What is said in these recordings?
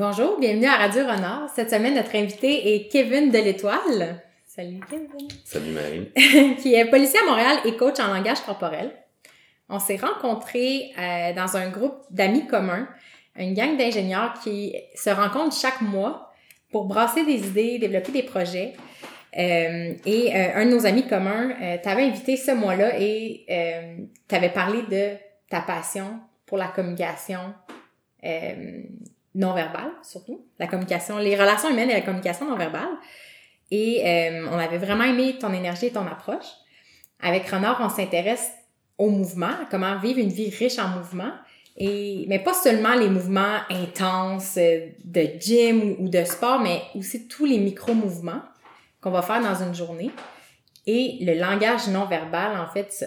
Bonjour, bienvenue à Radio Renard. Cette semaine, notre invité est Kevin de l'Étoile. Salut Kevin. Salut Marie. qui est policier à Montréal et coach en langage corporel. On s'est rencontrés euh, dans un groupe d'amis communs, une gang d'ingénieurs qui se rencontrent chaque mois pour brasser des idées, développer des projets. Euh, et euh, un de nos amis communs t'avait invité ce mois-là et t'avais parlé de ta passion pour la communication non verbale, surtout. La communication, les relations humaines et la communication non verbale. Et euh, on avait vraiment aimé ton énergie et ton approche. Avec Renard, on s'intéresse au mouvement, comment vivre une vie riche en mouvement. Et, mais pas seulement les mouvements intenses euh, de gym ou de sport, mais aussi tous les micro-mouvements qu'on va faire dans une journée. Et le langage non verbal, en fait,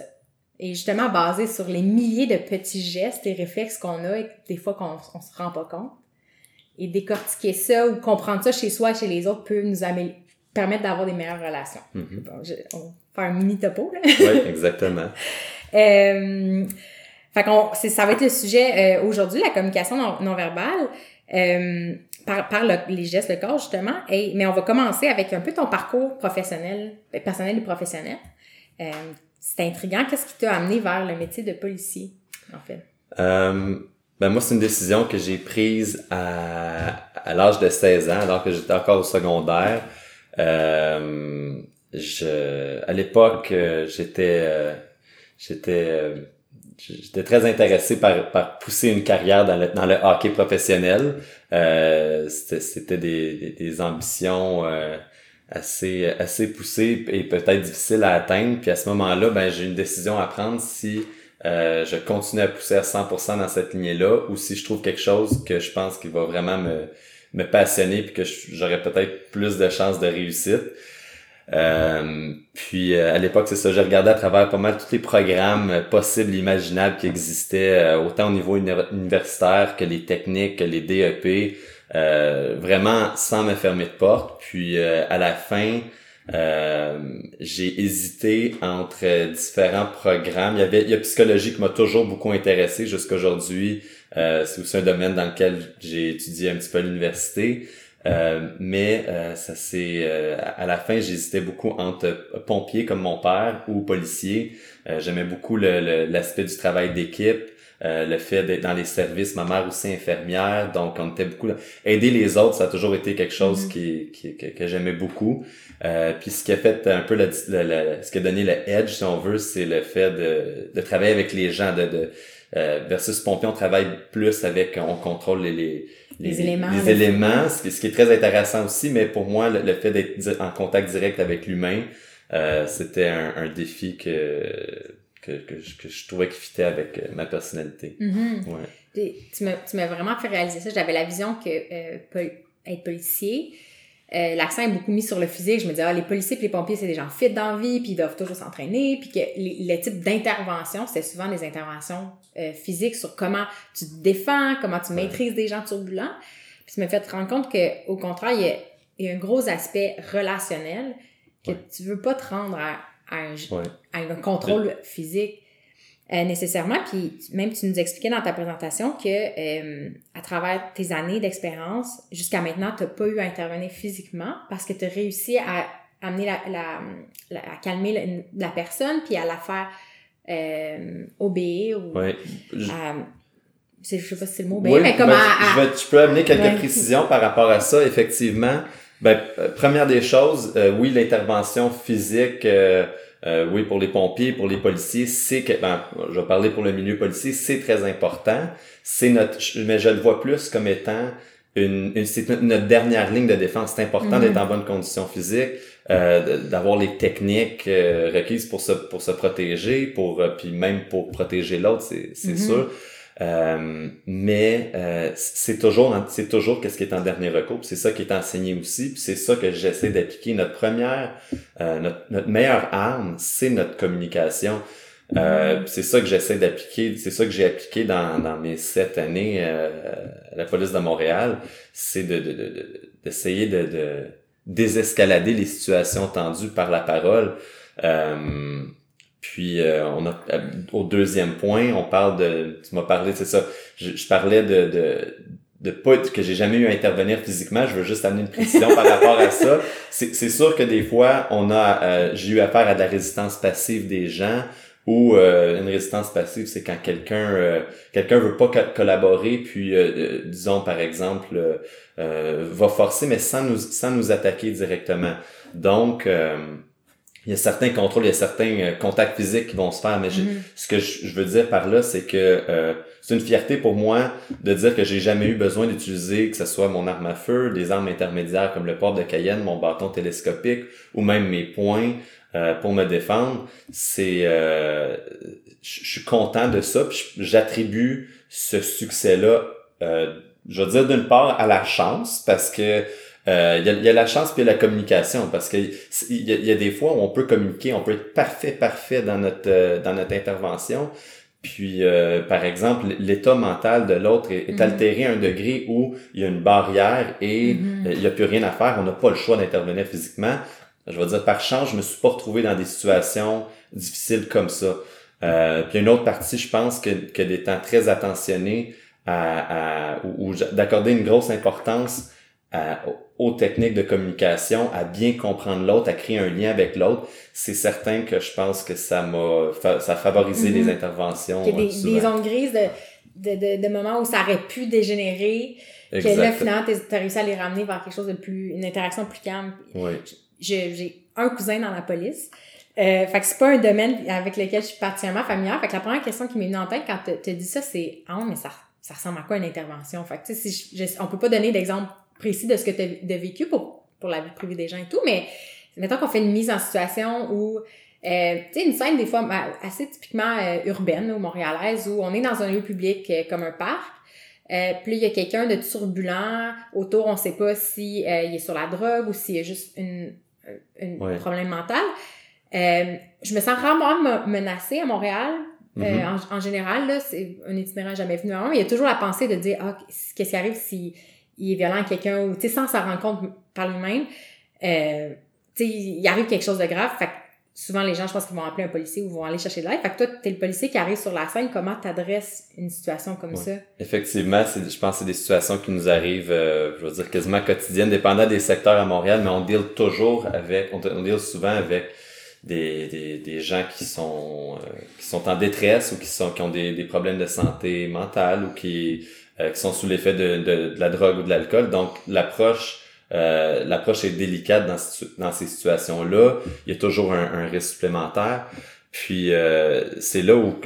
est justement basé sur les milliers de petits gestes et réflexes qu'on a et des fois qu'on on se rend pas compte. Et décortiquer ça ou comprendre ça chez soi et chez les autres peut nous permettre d'avoir des meilleures relations. Mhm. Bon, je, on va faire un mini topo, là. Oui, exactement. Euh, fait c'est, ça va être le sujet euh, aujourd'hui, la communication non, non verbale, euh, par, par le- les gestes, le corps, justement. Et, mais on va commencer avec un peu ton parcours professionnel, personnel et professionnel. Euh, c'est intriguant. Qu'est-ce qui t'a amené vers le métier de policier, en fait? Ben moi, c'est une décision que j'ai prise à, à l'âge de 16 ans, alors que j'étais encore au secondaire. Euh, je, à l'époque, euh, j'étais, euh, j'étais, euh, j'étais très intéressé par, par pousser une carrière dans le, dans le hockey professionnel. Euh, c'était, c'était des, des, des ambitions euh, assez, assez poussées et peut-être difficiles à atteindre. Puis à ce moment-là, ben j'ai une décision à prendre si euh, je continue à pousser à 100% dans cette lignée-là ou si je trouve quelque chose que je pense qui va vraiment me, me passionner puis que j'aurais peut-être plus de chances de réussite. Euh, puis euh, à l'époque, c'est ça, j'ai regardé à travers pas mal tous les programmes euh, possibles, imaginables qui existaient, euh, autant au niveau uni- universitaire que les techniques, que les DEP, euh, vraiment sans me fermer de porte. Puis euh, à la fin, euh, j'ai hésité entre différents programmes. Il y avait il y a psychologie qui m'a toujours beaucoup intéressé jusqu'à aujourd'hui. Euh, c'est aussi un domaine dans lequel j'ai étudié un petit peu à l'université. Euh, mais euh, ça c'est euh, à la fin j'hésitais beaucoup entre pompier comme mon père ou policier. J'aimais beaucoup le- le- l'aspect du travail d'équipe, euh, le fait d'être dans les services. Ma mère aussi infirmière, donc on était beaucoup là. aider les autres. Ça a toujours été quelque chose Mhm. qui, qui- que, que j'aimais beaucoup. Euh, puis ce qui a fait un peu le, le- le- ce qui a donné le edge si on veut, c'est le fait de, de travailler avec les gens, de, de euh, versus pompier, on travaille plus avec, on contrôle les, les, Les éléments, les éléments, ce qui, ce qui est très intéressant aussi, mais pour moi, le, le fait d'être en contact direct avec l'humain, euh, c'était un, un défi que, que, que, je, que je trouvais qui fitait avec euh, ma personnalité. Mhm. Ouais. Puis, tu m'as vraiment fait réaliser ça. J'avais la vision que euh, pol- être policier, euh, l'accent est beaucoup mis sur le physique. Je me disais, ah, les policiers et les pompiers, c'est des gens fit dans la vie, puis ils doivent toujours s'entraîner, puis que les, le type d'intervention, c'était souvent des interventions euh, physiques sur comment tu te défends, comment tu maîtrises des gens turbulents. Puis tu m'as fait te rendre compte que au contraire, il y a, il y a un gros aspect relationnel que Ouais. tu veux pas te rendre à, à un, Ouais. à un contrôle physique euh, nécessairement. Puis tu- même tu nous expliquais dans ta présentation que euh, à travers tes années d'expérience, jusqu'à maintenant, tu n'as pas eu à intervenir physiquement parce que tu as réussi à amener la, la, la- à calmer la, la personne puis à la faire euh, obéir ou Ouais. Je- à- je sais pas si c'est le mot obéir, Oui, mais comme ben, à, à- je, vais- je peux amener quelques Ouais. précisions par rapport à ça, effectivement. Ben, euh, première des choses, euh, oui, l'intervention physique, euh, euh, oui, pour les pompiers, pour les policiers, c'est que, ben, je vais parler pour le milieu policier, c'est très important. C'est notre, mais je le vois plus comme étant une, une- c'est notre, dernière ligne de défense. C'est important Mhm. d'être en bonne condition physique, euh, d'avoir les techniques euh, requises pour se, pour se protéger, pour, euh, puis même pour protéger l'autre, c'est, c'est Mhm. sûr. Euh, mais euh, c'est toujours c'est toujours qu'est-ce qui est en dernier recours c'est ça qui est enseigné aussi puis c'est ça que j'essaie d'appliquer. Notre première euh, notre, notre meilleure arme c'est notre communication. Euh, puis c'est ça que j'essaie d'appliquer c'est ça que j'ai appliqué dans, dans mes sept années euh, à la police de Montréal. C'est de, de, de, de- d'essayer de, de désescalader les situations tendues par la parole. Euh, puis euh, on a euh, au deuxième point, on parle de tu m'as parlé c'est ça, je, je parlais de, de de pas que j'ai jamais eu à intervenir physiquement, je veux juste amener une précision par rapport à ça. C'est sûr que des fois, on a euh, j'ai eu affaire à de la résistance passive des gens ou euh, une résistance passive, c'est quand quelqu'un euh, quelqu'un veut pas collaborer, puis disons par exemple va forcer, mais sans nous sans nous attaquer directement. Donc il y a certains contrôles, il y a certains euh, contacts physiques qui vont se faire, mais mm-hmm. ce que je, veux dire par là, c'est que euh, c'est une fierté pour moi de dire que j'ai jamais eu besoin d'utiliser que ce soit mon arme à feu, des armes intermédiaires comme le port de Cayenne, mon bâton télescopique ou même mes poings euh, pour me défendre. C'est, je suis content de ça, j'attribue ce succès-là, je veux dire d'une part à la chance parce que euh, il y, a, la chance puis la communication parce que il y, a, des fois où on peut communiquer, on peut être parfait, parfait dans notre euh, dans notre intervention. Puis, euh, par exemple, l'état mental de l'autre est, mhm. altéré à un degré où il y a une barrière et mhm. il n'y a plus rien à faire. On n'a pas le choix d'intervenir physiquement. Je veux dire, par chance, je me suis pas retrouvé dans des situations difficiles comme ça. Euh, puis une autre partie, je pense que, que des temps très attentionnés à, à ou d'accorder une grosse importance aux techniques de communication, à bien comprendre l'autre, à créer un lien avec l'autre, c'est certain que je pense que ça m'a ça a favorisé les mm-hmm. interventions. Il y a des, des zones grises de, de, de, de, moments où ça aurait pu dégénérer, que là, finalement, t'as réussi à les ramener vers quelque chose de plus, une interaction plus calme. Oui. J'ai un cousin dans la police. Euh, fait que c'est pas un domaine avec lequel je suis particulièrement familière. Fait que la première question qui m'est venue en tête quand tu dit ça, c'est « Ah, mais ça, ça ressemble à quoi une intervention? » Fait que, tu sais, si on peut pas donner d'exemple précis de ce que tu as vécu pour, pour la vie privée des gens et tout, mais mettons qu'on fait une mise en situation où, euh, tu sais, une scène des fois assez typiquement euh, urbaine ou montréalaise où on est dans un lieu public euh, comme un parc, euh, puis il y a quelqu'un de turbulent autour, on sait pas si il est sur la drogue ou s'il y a juste une, un problème mental. je me sens rarement menacée à Montréal. Mm-hmm. en, général, là, c'est un itinéraire jamais venu avant. Il y a toujours la pensée de dire, ah, qu'est-ce qui arrive si il est violent à quelqu'un ou, tu sais, sans s'en rendre compte par lui-même, euh, tu sais, il arrive quelque chose de grave. Fait que souvent, les gens, je pense qu'ils vont appeler un policier ou vont aller chercher de l'aide. Fait que toi, t'es le policier qui arrive sur la scène. Comment t'adresses une situation comme ça? Effectivement, c'est, je pense que c'est des situations qui nous arrivent, euh, je veux dire, quasiment quotidiennes, dépendant des secteurs à Montréal, mais on deal toujours avec, on, on deal souvent avec des, des, des gens qui sont, euh, qui sont en détresse ou qui, sont, qui ont des, des problèmes de santé mentale ou qui euh, qui sont sous l'effet de, de, de, la drogue ou de l'alcool. Donc l'approche euh, l'approche est délicate dans, dans ces situations-là. Il y a toujours un, un risque supplémentaire. Puis euh, c'est là où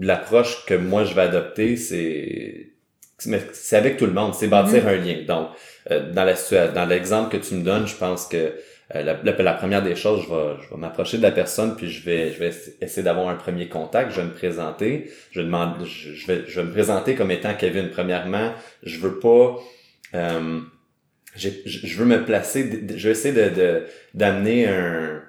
l'approche que moi je vais adopter, c'est c'est avec tout le monde, c'est bâtir mm-hmm. un lien. Donc euh, dans la dans l'exemple que tu me donnes, je pense que euh, la, première des choses, je vais, je vais m'approcher de la personne, puis je vais, je vais essayer d'avoir un premier contact. Je vais me présenter. Je, demande, je, vais, je vais me présenter comme étant Kevin. Premièrement, je veux pas. Euh, je veux me placer. Je vais essayer de d'amener un,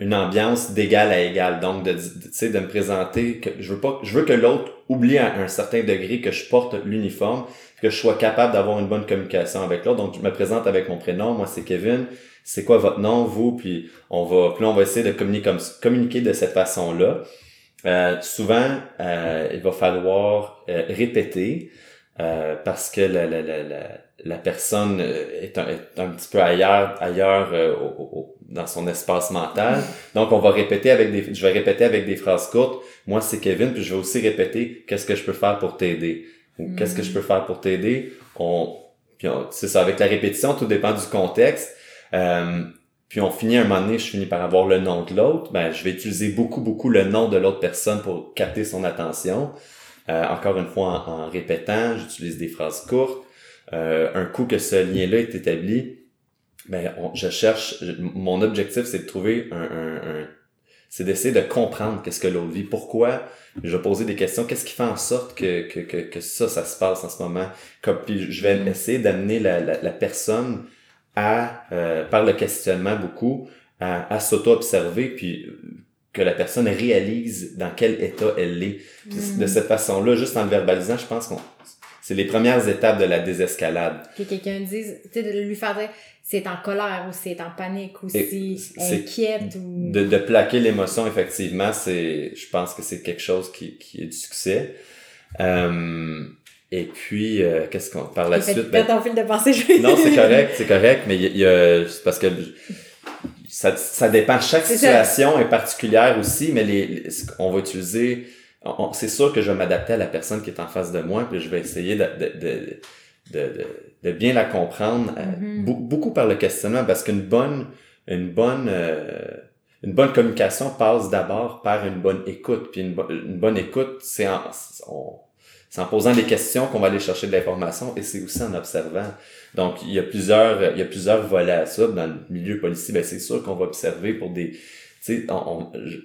une ambiance d'égal à égal. Donc, de, de, de me présenter. que Je veux pas. Je veux que l'autre oublie à un certain degré que je porte l'uniforme, que je sois capable d'avoir une bonne communication avec l'autre. Donc, je me présente avec mon prénom. Moi, c'est Kevin c'est quoi votre nom, vous, puis on va, puis on va essayer de communiquer, comme, communiquer de cette façon-là. Euh, souvent, euh, il va falloir euh, répéter parce que la, la, la, la, personne est un, est un petit peu ailleurs, ailleurs dans son espace mental. Donc, on va répéter avec des, je vais répéter avec des phrases courtes. Moi, c'est Kevin, puis je vais aussi répéter qu'est-ce que je peux faire pour t'aider? Ou qu'est-ce que je peux faire pour t'aider? On, puis c'est ça, avec la répétition, tout dépend du contexte. Euh, puis on finit un moment donné, je finis par avoir le nom de l'autre, ben je vais utiliser beaucoup, beaucoup le nom de l'autre personne pour capter son attention. Euh, encore une fois, en, répétant, j'utilise des phrases courtes. Euh, un coup que ce lien-là est établi, ben je cherche, mon objectif c'est de trouver un, un, c'est d'essayer de comprendre qu'est-ce que l'autre vit, pourquoi. Je vais poser des questions, qu'est-ce qui fait en sorte que, que, que, que ça, ça se passe en ce moment? Comme, puis je vais essayer d'amener la, la, la personne à, euh, par le questionnement beaucoup, à, à s'auto-observer, puis que la personne réalise dans quel état elle est. De mm. cette façon-là, juste en le verbalisant, je pense qu'on c'est les premières étapes de la désescalade. Que quelqu'un dise, tu sais, de lui faire dire c'est en colère ou c'est en panique ou c'est inquiète ou... De, de plaquer l'émotion, effectivement, c'est, je pense que c'est quelque chose qui, qui est du succès. Euh, Et puis, euh, qu'est-ce qu'on par la suite? ben, ton fil de pensée. je- non, c'est correct, c'est correct, mais il y a, y parce que ça, ça dépend. Chaque ça. situation est particulière aussi, mais les, qu'on va utiliser, on- on- c'est sûr que je vais m'adapter à la personne qui est en face de moi, puis je vais essayer de, de, de, de, de- bien la comprendre, euh, Mhm. beau- beaucoup par le questionnement, parce qu'une bonne, une bonne, euh, une bonne communication passe d'abord par une bonne écoute, puis une, bo- une bonne écoute, c'est en, on- c'est en posant des questions qu'on va aller chercher de l'information, et c'est aussi en observant. Donc, il y a plusieurs, il y a plusieurs volets à ça. Dans le milieu policier, ben, c'est sûr qu'on va observer pour des, tu sais,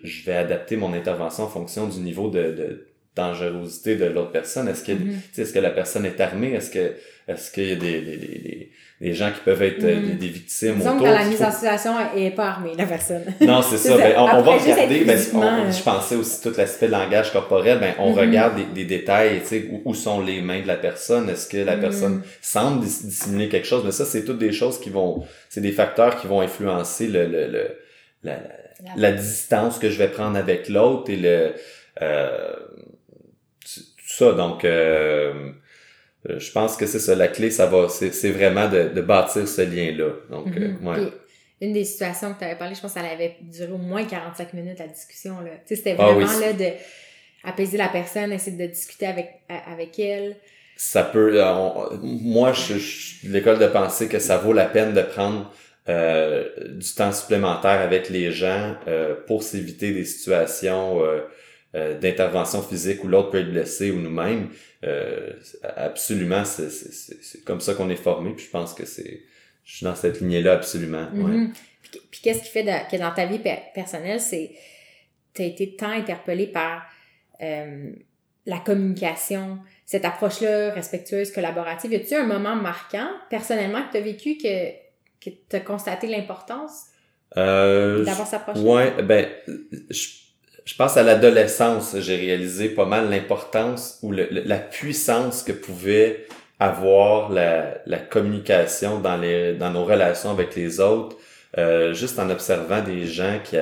je- vais adapter mon intervention en fonction du niveau de, de dangerosité de l'autre personne. Est-ce que, tu sais, est-ce que la personne est armée? Est-ce que, est-ce qu'il y a des, des, des, des, gens qui peuvent être euh, des, des victimes Disons que autour? dans la mise faut- en situation, elle est pas armée, la personne. non, c'est ça. Ben, on, on va regarder, ben, on- euh, je pensais aussi tout l'aspect langage corporel, ben, on Mhm. regarde des, des détails, tu sais, où, où sont les mains de la personne, est-ce que la Mhm. personne semble dis- dissimuler quelque chose, mais ça, c'est toutes des choses qui vont, c'est des facteurs qui vont influencer le, le, le la, la, la distance que je vais prendre avec l'autre et le, euh, tout ça, donc, euh, euh, je pense que c'est ça, la clé, ça va, c'est vraiment de, de bâtir ce lien-là. Donc, euh, Mhm. ouais. Puis, une des situations que tu avais parlé, je pense qu'elle avait duré au moins 45 minutes, la discussion. Là. Tu sais, c'était Ah vraiment oui, là, de apaiser la personne, essayer de discuter avec, avec elle. ça peut euh, on- moi je, je suis de l'école de penser que ça vaut la peine de prendre euh, du temps supplémentaire avec les gens euh, pour s'éviter des situations euh, euh, d'intervention physique où l'autre peut être blessé ou nous-mêmes euh, absolument c'est c'est- c'est c'est comme ça qu'on est formé puis je pense que c'est je suis dans cette lignée là absolument ouais. Mhm. Puis, puis qu'est-ce qui fait de- que dans ta vie per- personnelle, c'est tu as été tant interpellé par euh, la communication, cette approche-là respectueuse, collaborative. Y a-tu un moment marquant, personnellement, que tu as vécu que, que tu as constaté l'importance Euh, d'avoir cette approche-là? Ouais, ben, je, je pense à l'adolescence, j'ai réalisé pas mal l'importance ou la puissance que pouvait avoir la, communication dans les dans nos relations avec les autres, euh, juste en observant des gens qui,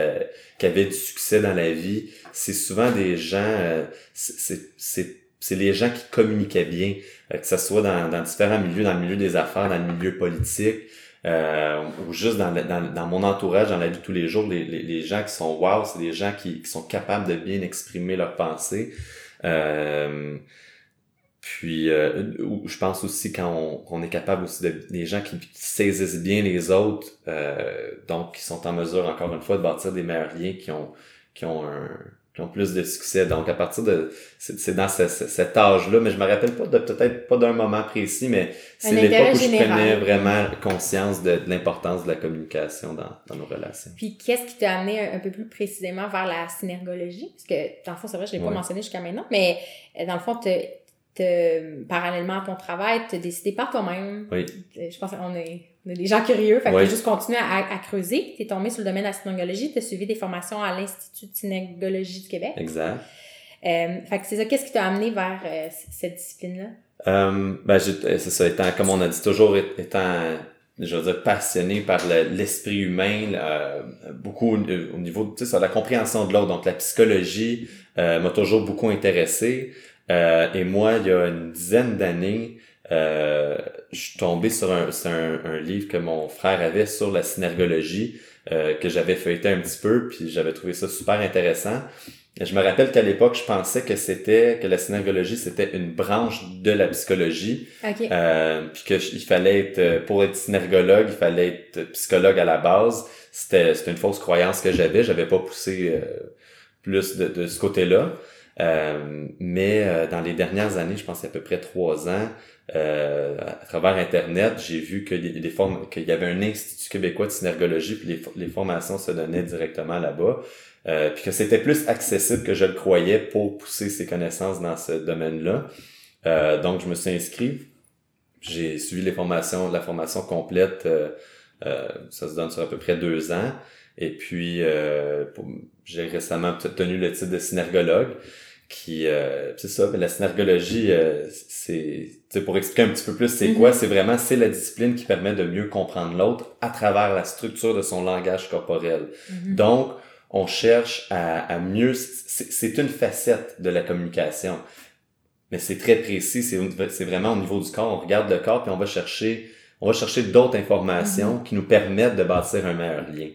qui avaient du succès dans la vie. C'est souvent des gens, euh, c'est c'est les gens qui communiquaient bien, euh, que ce soit dans, dans différents milieux, dans le milieu des affaires, dans le milieu politique, euh, ou juste dans, dans, dans mon entourage, dans la vie de tous les jours, les, les, les gens qui sont wow, c'est des gens qui, qui sont capables de bien exprimer leurs pensées. Euh, puis, euh, je pense aussi quand on, on est capable aussi de des gens qui, qui saisissent bien les autres, euh, donc qui sont en mesure encore une fois de bâtir des meilleurs liens, qui ont qui ont un qui ont plus de succès. Donc à partir de c'est dans ce- ce- cet âge-là, mais je me rappelle pas de peut-être pas d'un moment précis, mais c'est l'époque où je prenais vraiment conscience de, de l'importance de la communication dans, dans nos relations. Puis qu'est-ce qui t'a amené un, un peu plus précisément vers la synergologie? Parce que, dans le fond, c'est vrai, je l'ai pas mentionné jusqu'à maintenant, mais euh, dans le fond, te, te- parallèlement à ton travail, tu as décidé par toi-même. Oui. Euh, Je pense qu'on est, on est des gens curieux, fait que Oui. t'as juste continué à, à creuser. Tu es tombé sur le domaine de la synergologie, tu as suivi des formations à l'Institut de synergologie du Québec. Exact. Euh, fait que c'est ça, qu'est-ce qui t'a amené vers euh, cette discipline-là? Euh, ben, c'est ça, étant, comme on a dit, toujours étant, je veux dire, passionné par le- l'esprit humain, euh, beaucoup au, au niveau, tu sais, sur la compréhension de l'autre. Donc, la psychologie m'a toujours beaucoup intéressé. Euh, et moi, il y a une dizaine d'années, euh, je suis tombé sur un, sur un, un livre que mon frère avait sur la synergologie, euh, que j'avais feuilleté un petit peu, puis j'avais trouvé ça super intéressant. Et Je me rappelle qu'à l'époque, je pensais que c'était que la synergologie c'était une branche de la psychologie, OK. euh, puis que il fallait être euh, pour être synergologue, il fallait être psychologue à la base. C'était c'était une fausse croyance que j'avais. J'avais pas poussé euh, plus de, de ce côté-là. Euh, mais euh, dans les dernières années, je pense à peu près trois ans, euh, à travers Internet, j'ai vu que les, formes, qu'il y avait un institut québécois de synergologie, puis les, fo- les formations se donnaient directement là-bas, euh, puis que c'était plus accessible que je le croyais pour pousser ses connaissances dans ce domaine-là. Euh, donc, je me suis inscrit. J'ai suivi les formations, la formation complète. ça se donne sur à peu près deux ans. Et puis, j'ai récemment obtenu le titre de synergologue qui euh, c'est ça la synergologie euh, c'est pour expliquer un petit peu plus c'est Mhm. quoi c'est vraiment c'est la discipline qui permet de mieux comprendre l'autre à travers la structure de son langage corporel Mhm. donc on cherche à, à mieux c'est c'est une facette de la communication mais c'est très précis, c'est, c'est vraiment au niveau du corps. On regarde le corps puis on va chercher, on va chercher d'autres informations qui nous permettent de bâtir un meilleur lien.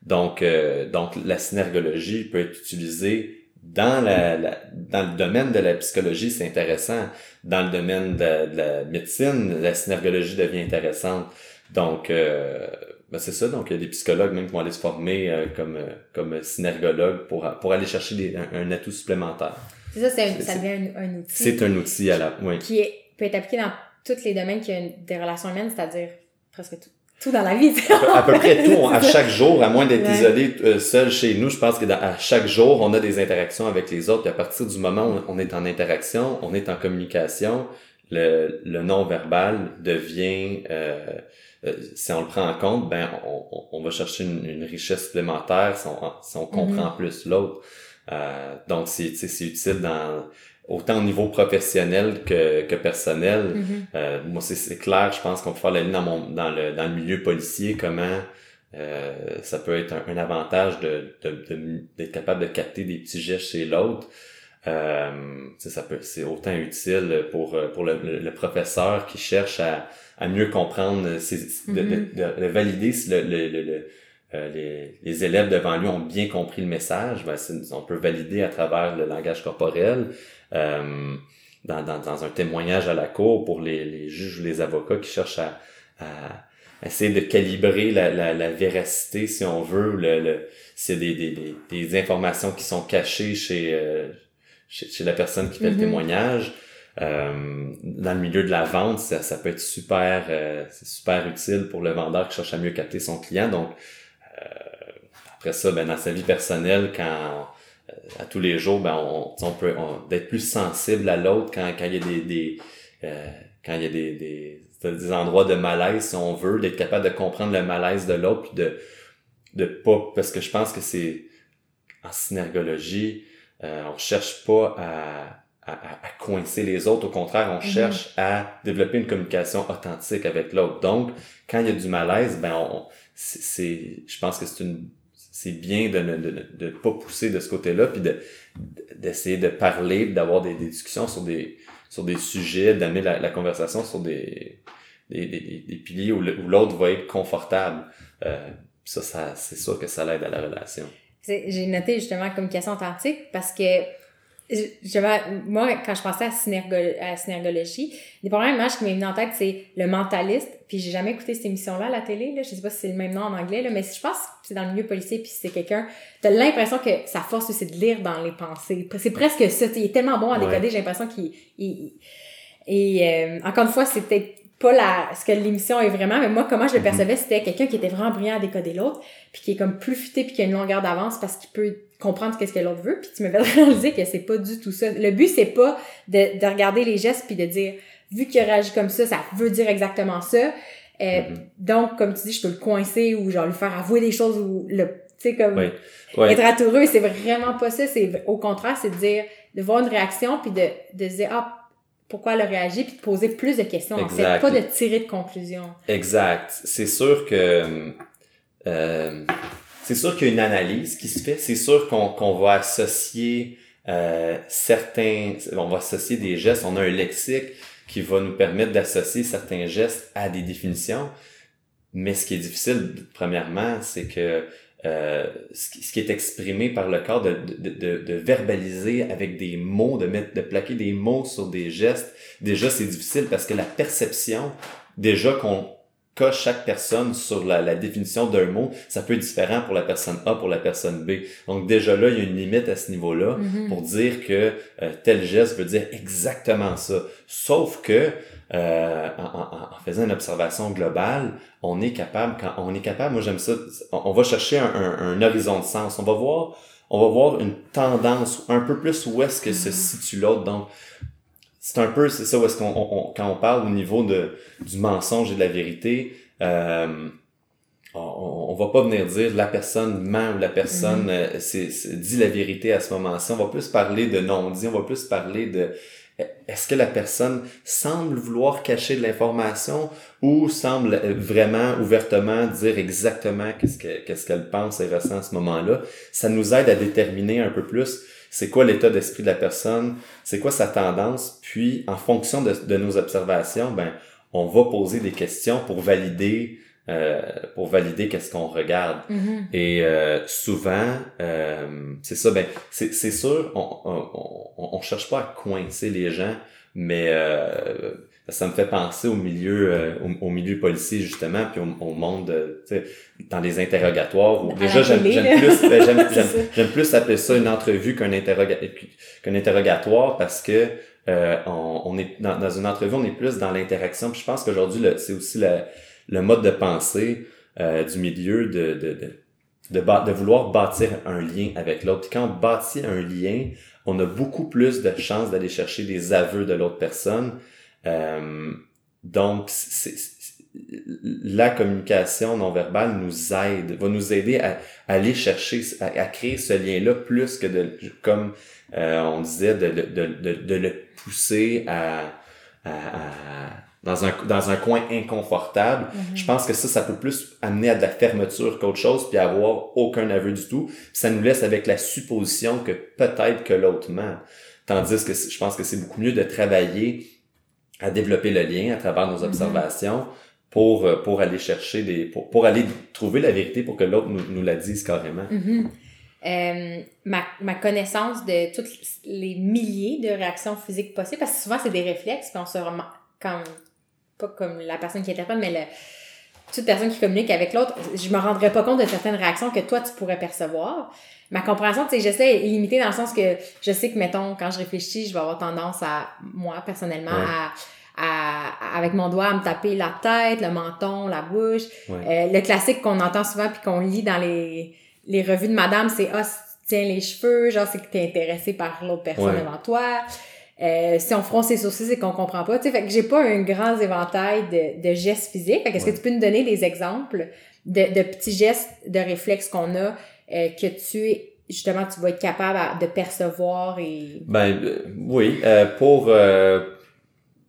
Donc, euh, donc la synergologie peut être utilisée dans, la, dans le domaine de la psychologie, c'est intéressant. Dans le domaine de, la médecine, la synergologie devient intéressante. Donc, euh, ben c'est ça. Donc, il y a des psychologues même qui vont aller se former euh, comme, comme synergologue pour, pour aller chercher des, un, atout supplémentaire. C'est ça, c'est, ça devient un, outil. C'est un outil à la, oui. Qui est, peut être appliqué dans tous les domaines qui ont des relations humaines, c'est-à-dire presque tout tout dans la vie. À peu, près tout, à chaque jour, à moins d'être isolé euh, seul chez nous, je pense que à chaque jour, on a des interactions avec les autres. Puis à partir du moment où on est en interaction, on est en communication, le, le non-verbal devient, euh, euh, si on le prend en compte, ben on, on va chercher une, une, richesse supplémentaire si on, si on comprend mm-hmm. plus l'autre. Euh, donc c'est utile dans autant au niveau professionnel que, que personnel. Mm-hmm. euh, moi, c'est clair, je pense qu'on peut faire la ligne dans, mon, dans, le, dans le milieu policier, comment euh, ça peut être un, avantage de, de, d'être capable de capter des petits gestes chez l'autre. Euh, ça peut c'est autant utile pour pour le, le, professeur qui cherche à, à mieux comprendre mm-hmm. de, de, valider si le, le, euh, les, les, élèves devant lui ont bien compris le message, ben, on peut valider à travers le langage corporel. Euh, dans, dans, dans, un témoignage à la cour pour les, les juges ou les avocats qui cherchent à, à essayer de calibrer la, la, la, véracité, si on veut, le, le c'est des, des, des, informations qui sont cachées chez, euh, chez, chez, la personne qui fait le mm-hmm. témoignage. Euh, dans le milieu de la vente, ça, ça peut être super, euh, c'est super utile pour le vendeur qui cherche à mieux capter son client. Donc, après ça, ben, dans sa vie personnelle, quand à tous les jours, ben on, on peut d'être plus sensible à l'autre quand, quand il y a des, des euh, quand il y a des, des, des endroits de malaise, si on veut, d'être capable de comprendre le malaise de l'autre, puis de de pas parce que je pense que c'est en synergologie, euh, on cherche pas à, à, à, coincer les autres, au contraire, on mm-hmm. cherche à développer une communication authentique avec l'autre. Donc, quand il y a du malaise, ben on, c'est, je pense que c'est une c'est bien de ne de, de, pas pousser de ce côté-là, puis de d'essayer de parler, d'avoir des, des, discussions sur des sur des sujets, d'amener la, conversation sur des des, des, piliers où l'autre va être confortable. Euh, ça, ça c'est sûr que ça l'aide à la relation. J'ai noté justement communication authentique parce que moi, quand je pensais à, synergologie, à synergologie, les premières images qui m'est venue en tête, c'est le mentaliste. Puis j'ai jamais écouté cette émission-là à la télé. Là. Je sais pas si c'est le même nom en anglais, là, mais je pense que c'est dans le milieu policier, puis c'est quelqu'un. T'as l'impression que sa force, c'est de lire dans les pensées. C'est presque ça. Il est tellement bon à décoder, j'ai l'impression qu'il. Et euh, encore une fois, peut-être pas la, ce que l'émission est vraiment, mais moi, comment je le mm-hmm. percevais, c'était quelqu'un qui était vraiment brillant à décoder l'autre, puis qui est comme plus futé, puis qui a une longueur d'avance parce qu'il peut comprendre qu'est-ce que l'autre veut, puis tu me fais réaliser que c'est pas du tout ça. Le but, c'est pas de, de regarder les gestes puis de dire, vu qu'il réagit comme ça, ça veut dire exactement ça. Euh, mm-hmm. Donc, comme tu dis, je peux le coincer ou genre lui faire avouer des choses ou le, tu sais, comme être atoureux, c'est vraiment pas ça. C'est au contraire, c'est de dire, de voir une réaction puis de, de se dire, ah, pourquoi elle a réagi, puis de poser plus de questions. En fait, pas de tirer de conclusion. Exact. C'est sûr que euh, c'est sûr qu'il y a une analyse qui se fait. C'est sûr qu'on qu'on va associer euh, certains, on va associer des gestes. On a un lexique qui va nous permettre d'associer certains gestes à des définitions. Mais ce qui est difficile, premièrement, c'est que euh, ce, qui, est exprimé par le corps, de, de, de, de, verbaliser avec des mots, de mettre, de plaquer des mots sur des gestes. Déjà, c'est difficile parce que la perception, déjà qu'on chaque personne sur la, la définition d'un mot, ça peut être différent pour la personne A, pour la personne B. Donc déjà là, il y a une limite à ce niveau-là mm-hmm. pour dire que euh, tel geste veut dire exactement ça. Sauf que euh, en, en, faisant une observation globale, on est capable, quand on est capable, moi j'aime ça, on, va chercher un, un, horizon de sens. On va voir, on va voir une tendance un peu plus où est-ce que se situe l'autre. Donc, c'est un peu, c'est ça où est-ce qu'on, quand on parle au niveau de, du mensonge et de la vérité, euh, on, on, va pas venir dire la personne ment ou la personne mm-hmm. euh, c'est, dit la vérité à ce moment-ci. On va plus parler de non-dit, on va plus parler de est-ce que la personne semble vouloir cacher de l'information ou semble vraiment ouvertement dire exactement qu'est-ce qu'elle qu'est-ce qu'elle pense et ressent à ce moment-là? Ça nous aide à déterminer un peu plus c'est quoi l'état d'esprit de la personne, c'est quoi sa tendance, puis en fonction de, nos observations, ben on va poser des questions pour valider euh, pour valider qu'est-ce qu'on regarde. Mhm. Et euh, souvent, euh, c'est ça, ben, c'est, c'est sûr, on, on, on, cherche pas à coincer les gens, mais euh, ça me fait penser au milieu euh, au, au milieu policier justement puis au, au monde euh, tu sais, dans les interrogatoires où À déjà la j'aime, plus ben, j'aime, plus appeler ça une entrevue qu'un interroga- qu'un interrogatoire parce que euh, on, on est dans, dans une entrevue on est plus dans l'interaction je pense qu'aujourd'hui le- c'est aussi le, le mode de pensée euh, du milieu de de, de de, de vouloir bâtir un lien avec l'autre. Quand on bâtit un lien, on a beaucoup plus de chances d'aller chercher des aveux de l'autre personne. Euh, donc, c'est, la communication non verbale nous aide, va nous aider à, aller chercher, à, créer ce lien-là plus que de, comme euh, on disait, de, de, de, de, le pousser à, à- dans un dans un coin inconfortable. Mhm. Je pense que ça, ça peut plus amener à de la fermeture qu'autre chose, puis avoir aucun aveu du tout. Ça nous laisse avec la supposition que peut-être que l'autre ment. Tandis que je pense que c'est beaucoup mieux de travailler à développer le lien à travers nos Mhm. observations pour, euh, pour aller chercher des, pour, pour aller trouver la vérité pour que l'autre nous, nous la dise carrément. Mhm. Euh, ma, ma connaissance de toutes les milliers de réactions physiques possibles, parce que souvent c'est des réflexes, puis on se comme, pas comme la personne qui interprète, mais le, toute personne qui communique avec l'autre, je me rendrais pas compte de certaines réactions que toi tu pourrais percevoir. Ma compréhension, tu sais, j'essaie est limitée dans le sens que je sais que, mettons, quand je réfléchis, je vais avoir tendance à, moi, personnellement, Ouais. à, à, avec mon doigt, à me taper la tête, le menton, la bouche. Ouais. Euh, le classique qu'on entend souvent puis qu'on lit dans les, les revues de madame, c'est ah, tu tiens les cheveux, genre c'est que t'es intéressé par l'autre personne Ouais. devant toi. Euh, si on fronce ses sourcils, c'est qu'on comprend pas. Tu sais, fait que j'ai pas un grand éventail de, de gestes physiques. Fait qu'est-ce Ouais. que tu peux nous donner des exemples de, de petits gestes, de réflexes qu'on a euh, que tu justement tu vas être capable à- de percevoir et Ben euh, oui, euh, pour euh,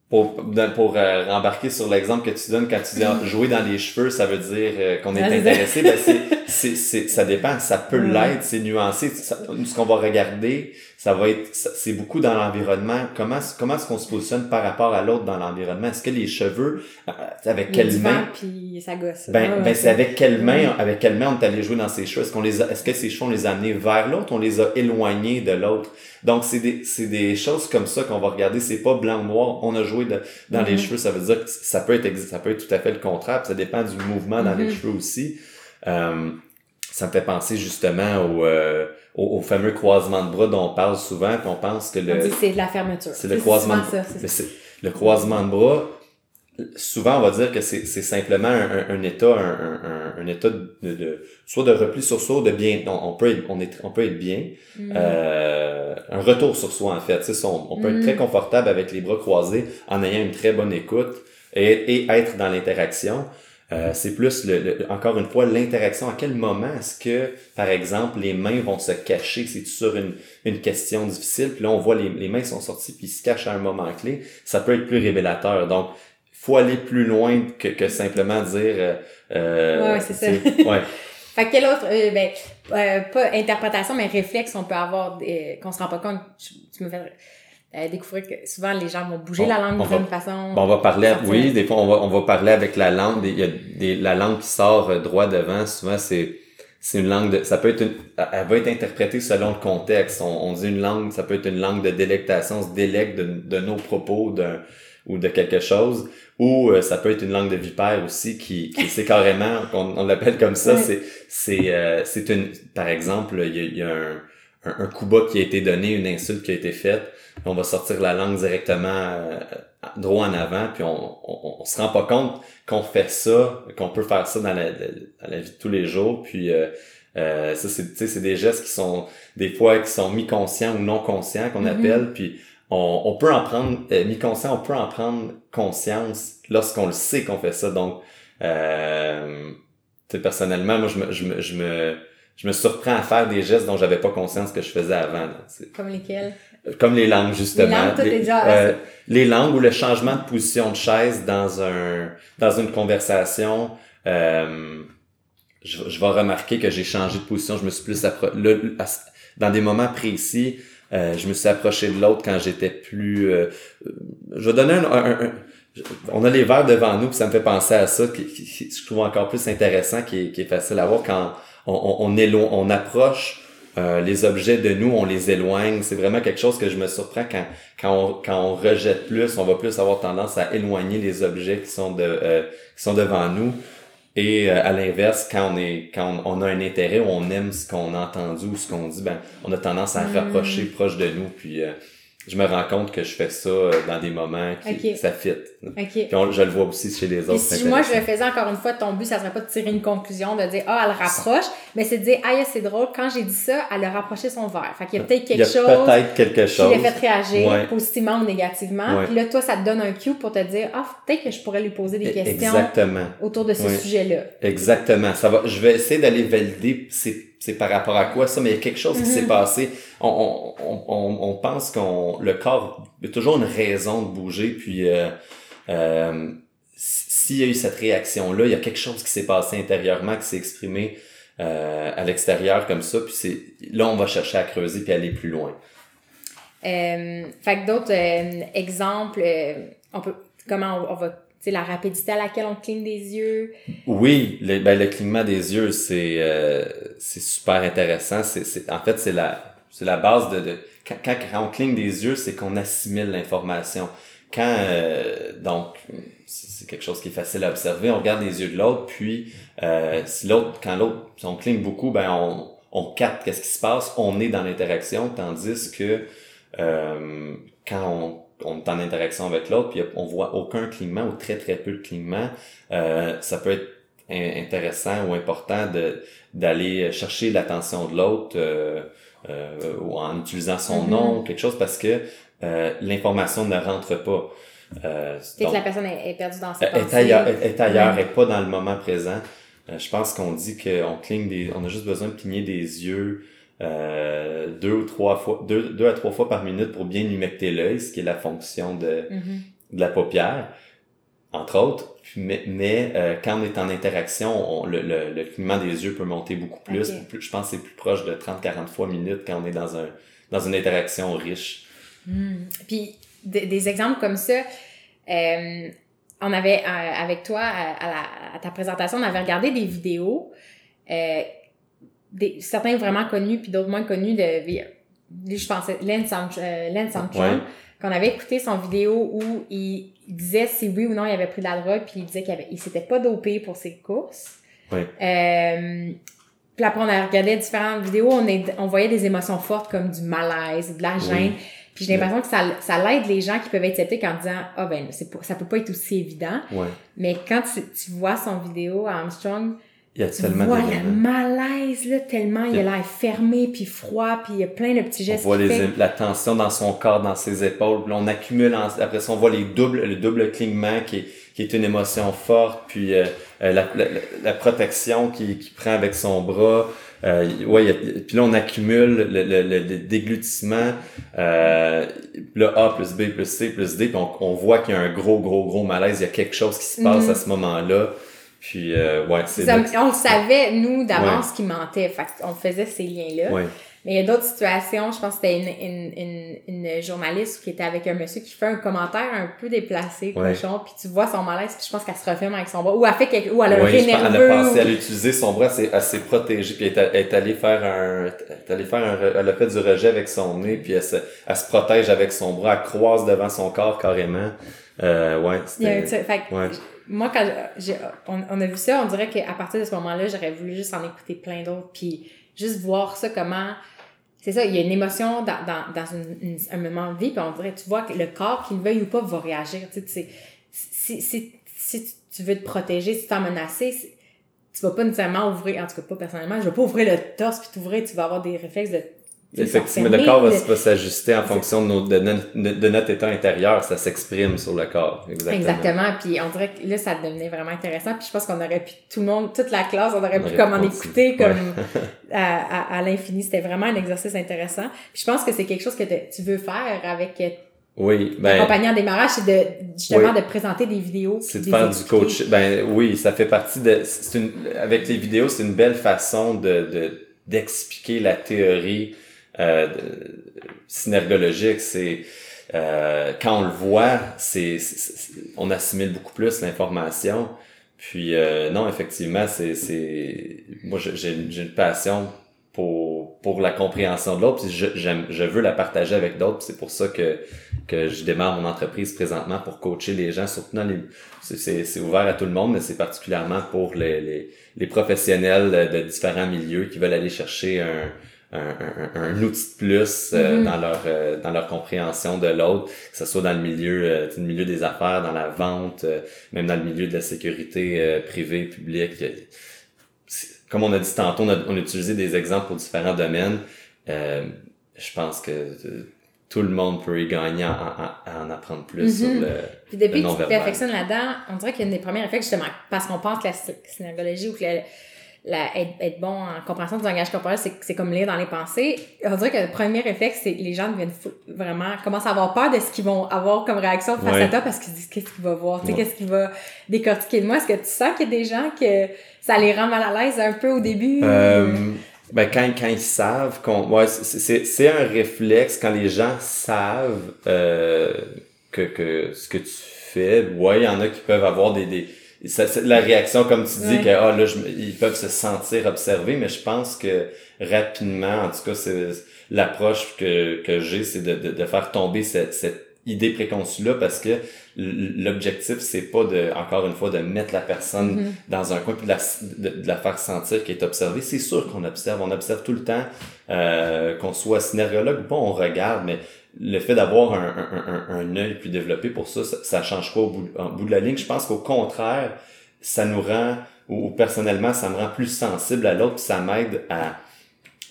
pour pour euh, rembarquer sur l'exemple que tu donnes quand tu dis ah, jouer dans les cheveux, ça veut dire euh, qu'on est ça. intéressé. Ben c'est c'est c'est ça dépend, ça peut Ouais. l'être, c'est nuancé. Ça- ce qu'on va regarder, ça va être c'est beaucoup dans l'environnement. Comment comment est-ce qu'on se positionne par rapport à l'autre dans l'environnement? Est-ce que les cheveux euh, avec quelle main? puis ça gosse. Ben, ben c'est avec quelle main, avec quelle main on est allé jouer dans ses cheveux? Est-ce qu'on les a, est-ce que ces cheveux on les a amenés vers l'autre, on les a éloignés de l'autre? Donc c'est des, c'est des choses comme ça qu'on va regarder. C'est pas blanc ou noir. On a joué de- dans les Mhm. cheveux, ça veut dire que ça peut être, ça peut être tout à fait le contraire. puis ça dépend du mouvement dans les Mhm. cheveux aussi. Euh, ça me fait penser justement au, euh, au, au fameux croisement de bras dont on parle souvent, puis on pense que On le, dit que c'est de la fermeture. c'est le croisement de c'est- le croisement de bras, souvent on va dire que c'est c'est simplement un, un, un état, un, un, un- état de, de- soit de repli sur soi, ou de bien, on, on peut être, on, est, on peut être bien, Mm. euh, un retour sur soi en fait. Tu sais, on, on peut Mm. être très confortable avec les bras croisés en ayant une très bonne écoute et, et être dans l'interaction. Euh, c'est plus, le, le- encore une fois, l'interaction. À quel moment est-ce que, par exemple, les mains vont se cacher? C'est sur une, une question difficile. Puis là, on voit les, les mains sont sorties puis ils se cachent à un moment clé. Ça peut être plus révélateur. Donc, faut aller plus loin que, que simplement dire... Euh, euh, Ouais, c'est ça. ouais. Fait que quel autre, euh, ben, euh, pas interprétation, mais réflexe on peut avoir, des- qu'on se rend pas compte. Tu, tu me fais euh, découvrir que souvent les gens vont bouger On- la langue d'une façon. On va parler, sortir. oui, des fois, on va, on va parler avec la langue. Il y a des, la langue qui sort euh, droit devant. Souvent, c'est, c'est une langue de, ça peut être une, elle va être interprétée selon le contexte. On, on dit une langue, ça peut être une langue de délectation, on se délecte de, de nos propos, d'un, ou de quelque chose. Ou euh, ça peut être une langue de vipère aussi qui, qui c'est carrément, on, on l'appelle comme ça, c'est, c'est, euh, c'est une, par exemple, il y a, il y a un, un, un coup bas qui a été donné, une insulte qui a été faite, on va sortir la langue directement euh, droit en avant, puis on, on, on se rend pas compte qu'on fait ça, qu'on peut faire ça dans la, dans la vie de tous les jours, puis euh, euh, ça c'est tu sais, c'est des gestes qui sont des fois qui sont mi-conscients ou non conscients qu'on Mhm. appelle, puis on, on peut en prendre euh, mi-conscient, on peut en prendre conscience lorsqu'on le sait qu'on fait ça. Donc, euh, tu sais, personnellement, moi je me, je me, je me je me surprends à faire des gestes dont j'avais pas conscience que je faisais avant. là. Comme lesquels? Comme les langues, justement. Les langues, déjà- euh, les langues ou le changement de position de chaise dans un dans une conversation. Euh, je, je vais remarquer que j'ai changé de position. Je me suis plus appro- le- dans des moments précis, euh, je me suis approché de l'autre quand j'étais plus... Euh, je vais donner un, un, On a les verres devant nous, puis ça me fait penser à ça, qui, qui, je trouve encore plus intéressant, qui est, qui est facile à voir quand on, on, on, on approche euh, les objets de nous, on les éloigne. C'est vraiment quelque chose que je me surprends quand, quand, on, quand on rejette plus, on va plus avoir tendance à éloigner les objets qui sont, de, euh, qui sont devant nous. Et euh, à l'inverse, quand on est quand on, a un intérêt ou on aime ce qu'on a entendu ou ce qu'on dit, ben on a tendance à mm. rapprocher proche de nous. Puis je me rends compte que je fais ça euh, dans des moments qui ça fit. Puis je le vois aussi chez les autres. si moi je le faisais encore une fois, ton but ça serait pas de tirer une conclusion de dire ah elle rapproche, mais c'est de dire ah c'est drôle quand j'ai dit ça, elle a rapproché son verre. Fait qu'il y a peut-être quelque chose. Peut-être quelque chose. Qui l'a fait réagir positivement ou négativement. Puis là toi ça te donne un cue pour te dire ah peut-être que je pourrais lui poser des e-, questions. Exactement. Autour de ce sujet-là. Exactement. Ça va. Je vais essayer d'aller valider ces c'est par rapport à quoi ça, mais il y a quelque chose qui s'est mm-hmm. passé. On, on, on, on pense qu'on le corps il y a toujours une raison de bouger, puis euh, euh, s'il y a eu cette réaction-là, il y a quelque chose qui s'est passé intérieurement, qui s'est exprimé euh, à l'extérieur comme ça, puis c'est là on va chercher à creuser puis aller plus loin. Euh, fait que d'autres euh, exemples, on peut comment on va c'est la rapidité à laquelle on cligne des yeux. Oui, le, ben, le clignement des yeux, c'est euh, super intéressant. C'est, en fait, c'est la, la base de... de quand, quand, on cligne des yeux, c'est qu'on assimile l'information. Quand, euh, donc, c'est quelque chose qui est facile à observer, on regarde les yeux de l'autre, puis euh, si l'autre, quand l'autre, si on cligne beaucoup, ben on, on capte qu'est-ce qui se passe, on est dans l'interaction, tandis que euh, quand on on est en interaction avec l'autre, puis on voit aucun clignement ou très très peu de clignement, euh, ça peut être intéressant ou important de d'aller chercher l'attention de l'autre euh, euh, ou en utilisant son mm-hmm. nom ou quelque chose parce que euh, l'information ne rentre pas. Euh, que la personne est, perdue dans sa pensée. Est ailleurs, est, ailleurs, est pas dans le moment présent. je pense qu'on dit qu'on cligne des, on a juste besoin de cligner des yeux euh, deux ou trois fois, deux, deux à trois fois par minute pour bien humecter l'œil, ce qui est la fonction de, mm-hmm. de la paupière, entre autres. Mais, mais euh, quand on est en interaction, le, le, le, clignement des yeux peut monter beaucoup plus. je pense que c'est plus proche de 30-40 fois minute quand on est dans, un, dans une interaction riche. Mm. Puis des, exemples comme ça, euh, on avait, avec toi, à, la, à, ta présentation, on avait regardé des vidéos euh, des, certains vraiment connus puis d'autres moins connus de je pensais Lance Armstrong qu'on avait écouté son vidéo où il, disait si oui ou non il avait pris de la drogue puis il disait qu'il avait il s'était pas dopé pour ses courses. Ouais. euh, puis après on a regardé différentes vidéos on est, on voyait des émotions fortes comme du malaise de la gêne. Puis j'ai l'impression que ça, ça l'aide les gens qui peuvent être sceptiques en disant ah ben c'est ça peut pas être aussi évident. Ouais. mais quand tu, tu vois son vidéo à Armstrong il y a tellement tu vois le malaise, là, tellement il a l'air fermé, puis froid, puis il y a plein de petits gestes. On voit les, la tension dans son corps, dans ses épaules, puis on accumule, après ça, on voit les doubles, le double clignement qui est, qui est une émotion forte, puis euh, euh, la, la, protection qu'il qui prend avec son bras. Euh, ouais, puis là, on accumule le, le, le déglutissement, euh, le A plus B plus C plus D, puis on, on voit qu'il y a un gros, gros, gros malaise, il y a quelque chose qui se passe mm-hmm. à ce moment-là. Puis, euh, ouais, c'est. On savait, nous, d'avance, qu'il mentait. Fait on faisait ces liens-là. Ouais. Mais il y a d'autres situations, je pense que c'était une, une, une, une, journaliste qui était avec un monsieur qui fait un commentaire un peu déplacé, cochon, puis tu vois son malaise, puis je pense qu'elle se refilme avec son bras, ou elle fait quelque, ou elle a oui, nerveux. Elle a pensé, elle a utilisé son bras, elle, elle s'est protégée, puis elle est, allée faire un, est allée faire un, elle a fait du rejet avec son nez, puis elle se, elle se protège avec son bras, elle croise devant son corps carrément. Euh, ouais, c'était... Fait ouais moi, quand on, on, a vu ça, on dirait qu'à partir de ce moment-là, j'aurais voulu juste en écouter plein d'autres, puis juste voir ça comment... C'est ça, il y a une émotion dans, dans, dans un moment de vie, puis on dirait, tu vois que le corps, qu'il veuille ou pas, va réagir. Tu sais, si, si, si tu veux te protéger, si tu t'en menacer, tu vas pas nécessairement ouvrir, en tout cas pas personnellement, je vais pas ouvrir le torse puis t'ouvrir, tu vas avoir des réflexes de Effectivement, le corps va, s'ajuster en fonction de, nos, de, de, notre état intérieur, ça s'exprime sur le corps. Exactement. Exactement. Puis on dirait que là, ça devenait vraiment intéressant. Puis je pense qu'on aurait pu, tout le monde, toute la classe, on aurait pu comme en écouter comme à, à, l'infini. C'était vraiment un exercice intéressant. Puis je pense que c'est quelque chose que tu veux faire avec oui, ben. En démarrage, c'est de, justement, de présenter des vidéos. C'est de faire du coach. Ben, oui, ça fait partie de, c'est une, avec les vidéos, c'est une belle façon de, de, d'expliquer la théorie euh, synergologique. C'est euh, quand on le voit, c'est, on assimile beaucoup plus l'information. Puis euh, non, effectivement, c'est, c'est moi j'ai, une passion pour pour la compréhension de l'autre. Puis je, je veux la partager avec d'autres. C'est pour ça que que je démarre mon entreprise présentement pour coacher les gens, surtout les c'est, c'est ouvert à tout le monde, mais c'est particulièrement pour les, les, les professionnels de différents milieux qui veulent aller chercher un un, un, outil de plus euh, mm-hmm. dans leur euh, dans leur compréhension de l'autre, que ce soit dans le milieu euh, le milieu des affaires, dans la vente, même dans le milieu de la sécurité privée, publique. Comme on a dit tantôt, on a, on a utilisé des exemples pour différents domaines. je pense que tout le monde peut y gagner à, en apprendre plus sur mm-hmm. le Puis depuis que tu perfectionnes là-dedans, on dirait qu'il y a des premiers effets justement parce qu'on pense que la synergologie ou que la, la, être, bon en compréhension du langage corporel, c'est comme lire dans les pensées. On dirait que le premier réflexe, c'est que les gens deviennent vraiment, commencent à avoir peur de ce qu'ils vont avoir comme réaction face à toi parce qu'ils disent qu'est-ce qu'il va voir, tu sais, qu'est-ce qu'il va décortiquer de moi? Est-ce que tu sens qu'il y a des gens que ça les rend mal à l'aise un peu au début? Euh, ben quand, quand ils savent qu'on. Ouais, c'est un réflexe quand les gens savent euh, que, que ce que tu fais. Ouais, il y en a qui peuvent avoir des, des c'est la réaction, comme tu dis, que ah, là, ils peuvent se sentir observés, mais je pense que rapidement, en tout cas, c'est l'approche que, que j'ai, c'est de, de, de, faire tomber cette, cette idée préconçue-là parce que l'objectif, c'est pas de, encore une fois, de mettre la personne mm-hmm. dans un coin puis de la, de, la faire sentir qu'elle est observée. C'est sûr qu'on observe, on observe tout le temps, euh, qu'on soit synergologue ou pas, on regarde, mais le fait d'avoir un, un, un, un, œil plus développé pour ça, ça, change quoi au bout, bout de la ligne? Je pense qu'au contraire, ça nous rend, ou, personnellement, ça me rend plus sensible à l'autre, ça m'aide à,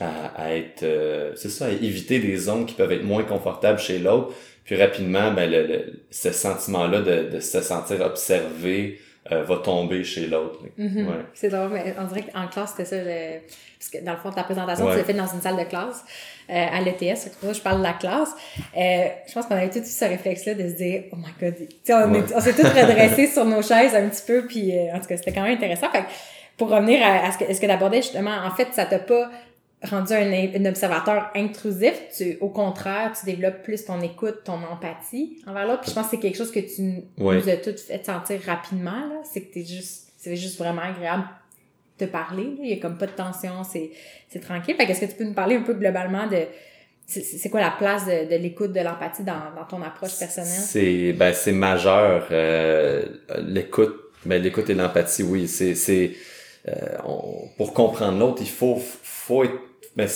à, être, euh, c'est ça, à éviter des zones qui peuvent être moins confortables chez l'autre. Puis rapidement, ben, le, ce sentiment-là de, de se sentir observé, euh, va tomber chez l'autre. Ouais. C'est drôle, mais on dirait qu'en classe, c'était ça. Parce que dans le fond, ta présentation, tu l'as fait dans une salle de classe euh, à l'ETS. Je parle de la classe. Euh, je pense qu'on avait tout ce réflexe-là de se dire, oh my god, on, s'est tous redressés sur nos chaises un petit peu, puis en tout cas, c'était quand même intéressant. Fait pour revenir à, ce que, ce que d'abordais justement, en fait, ça t'a pas rendu un, un, observateur intrusif, tu, au contraire, tu développes plus ton écoute, ton empathie envers l'autre. Puis je pense que c'est quelque chose que tu nous as toutes fait sentir rapidement, là. C'est que t'es juste, c'est juste vraiment agréable de parler, Il y a comme pas de tension, c'est, c'est tranquille. Fait qu'est-ce que tu peux nous parler un peu globalement de, c'est quoi la place de, de l'écoute, de l'empathie dans, dans ton approche personnelle? C'est, ben, c'est majeur, euh, l'écoute, ben, l'écoute et l'empathie, oui, c'est, c'est, euh, pour comprendre l'autre, il faut, faut être mais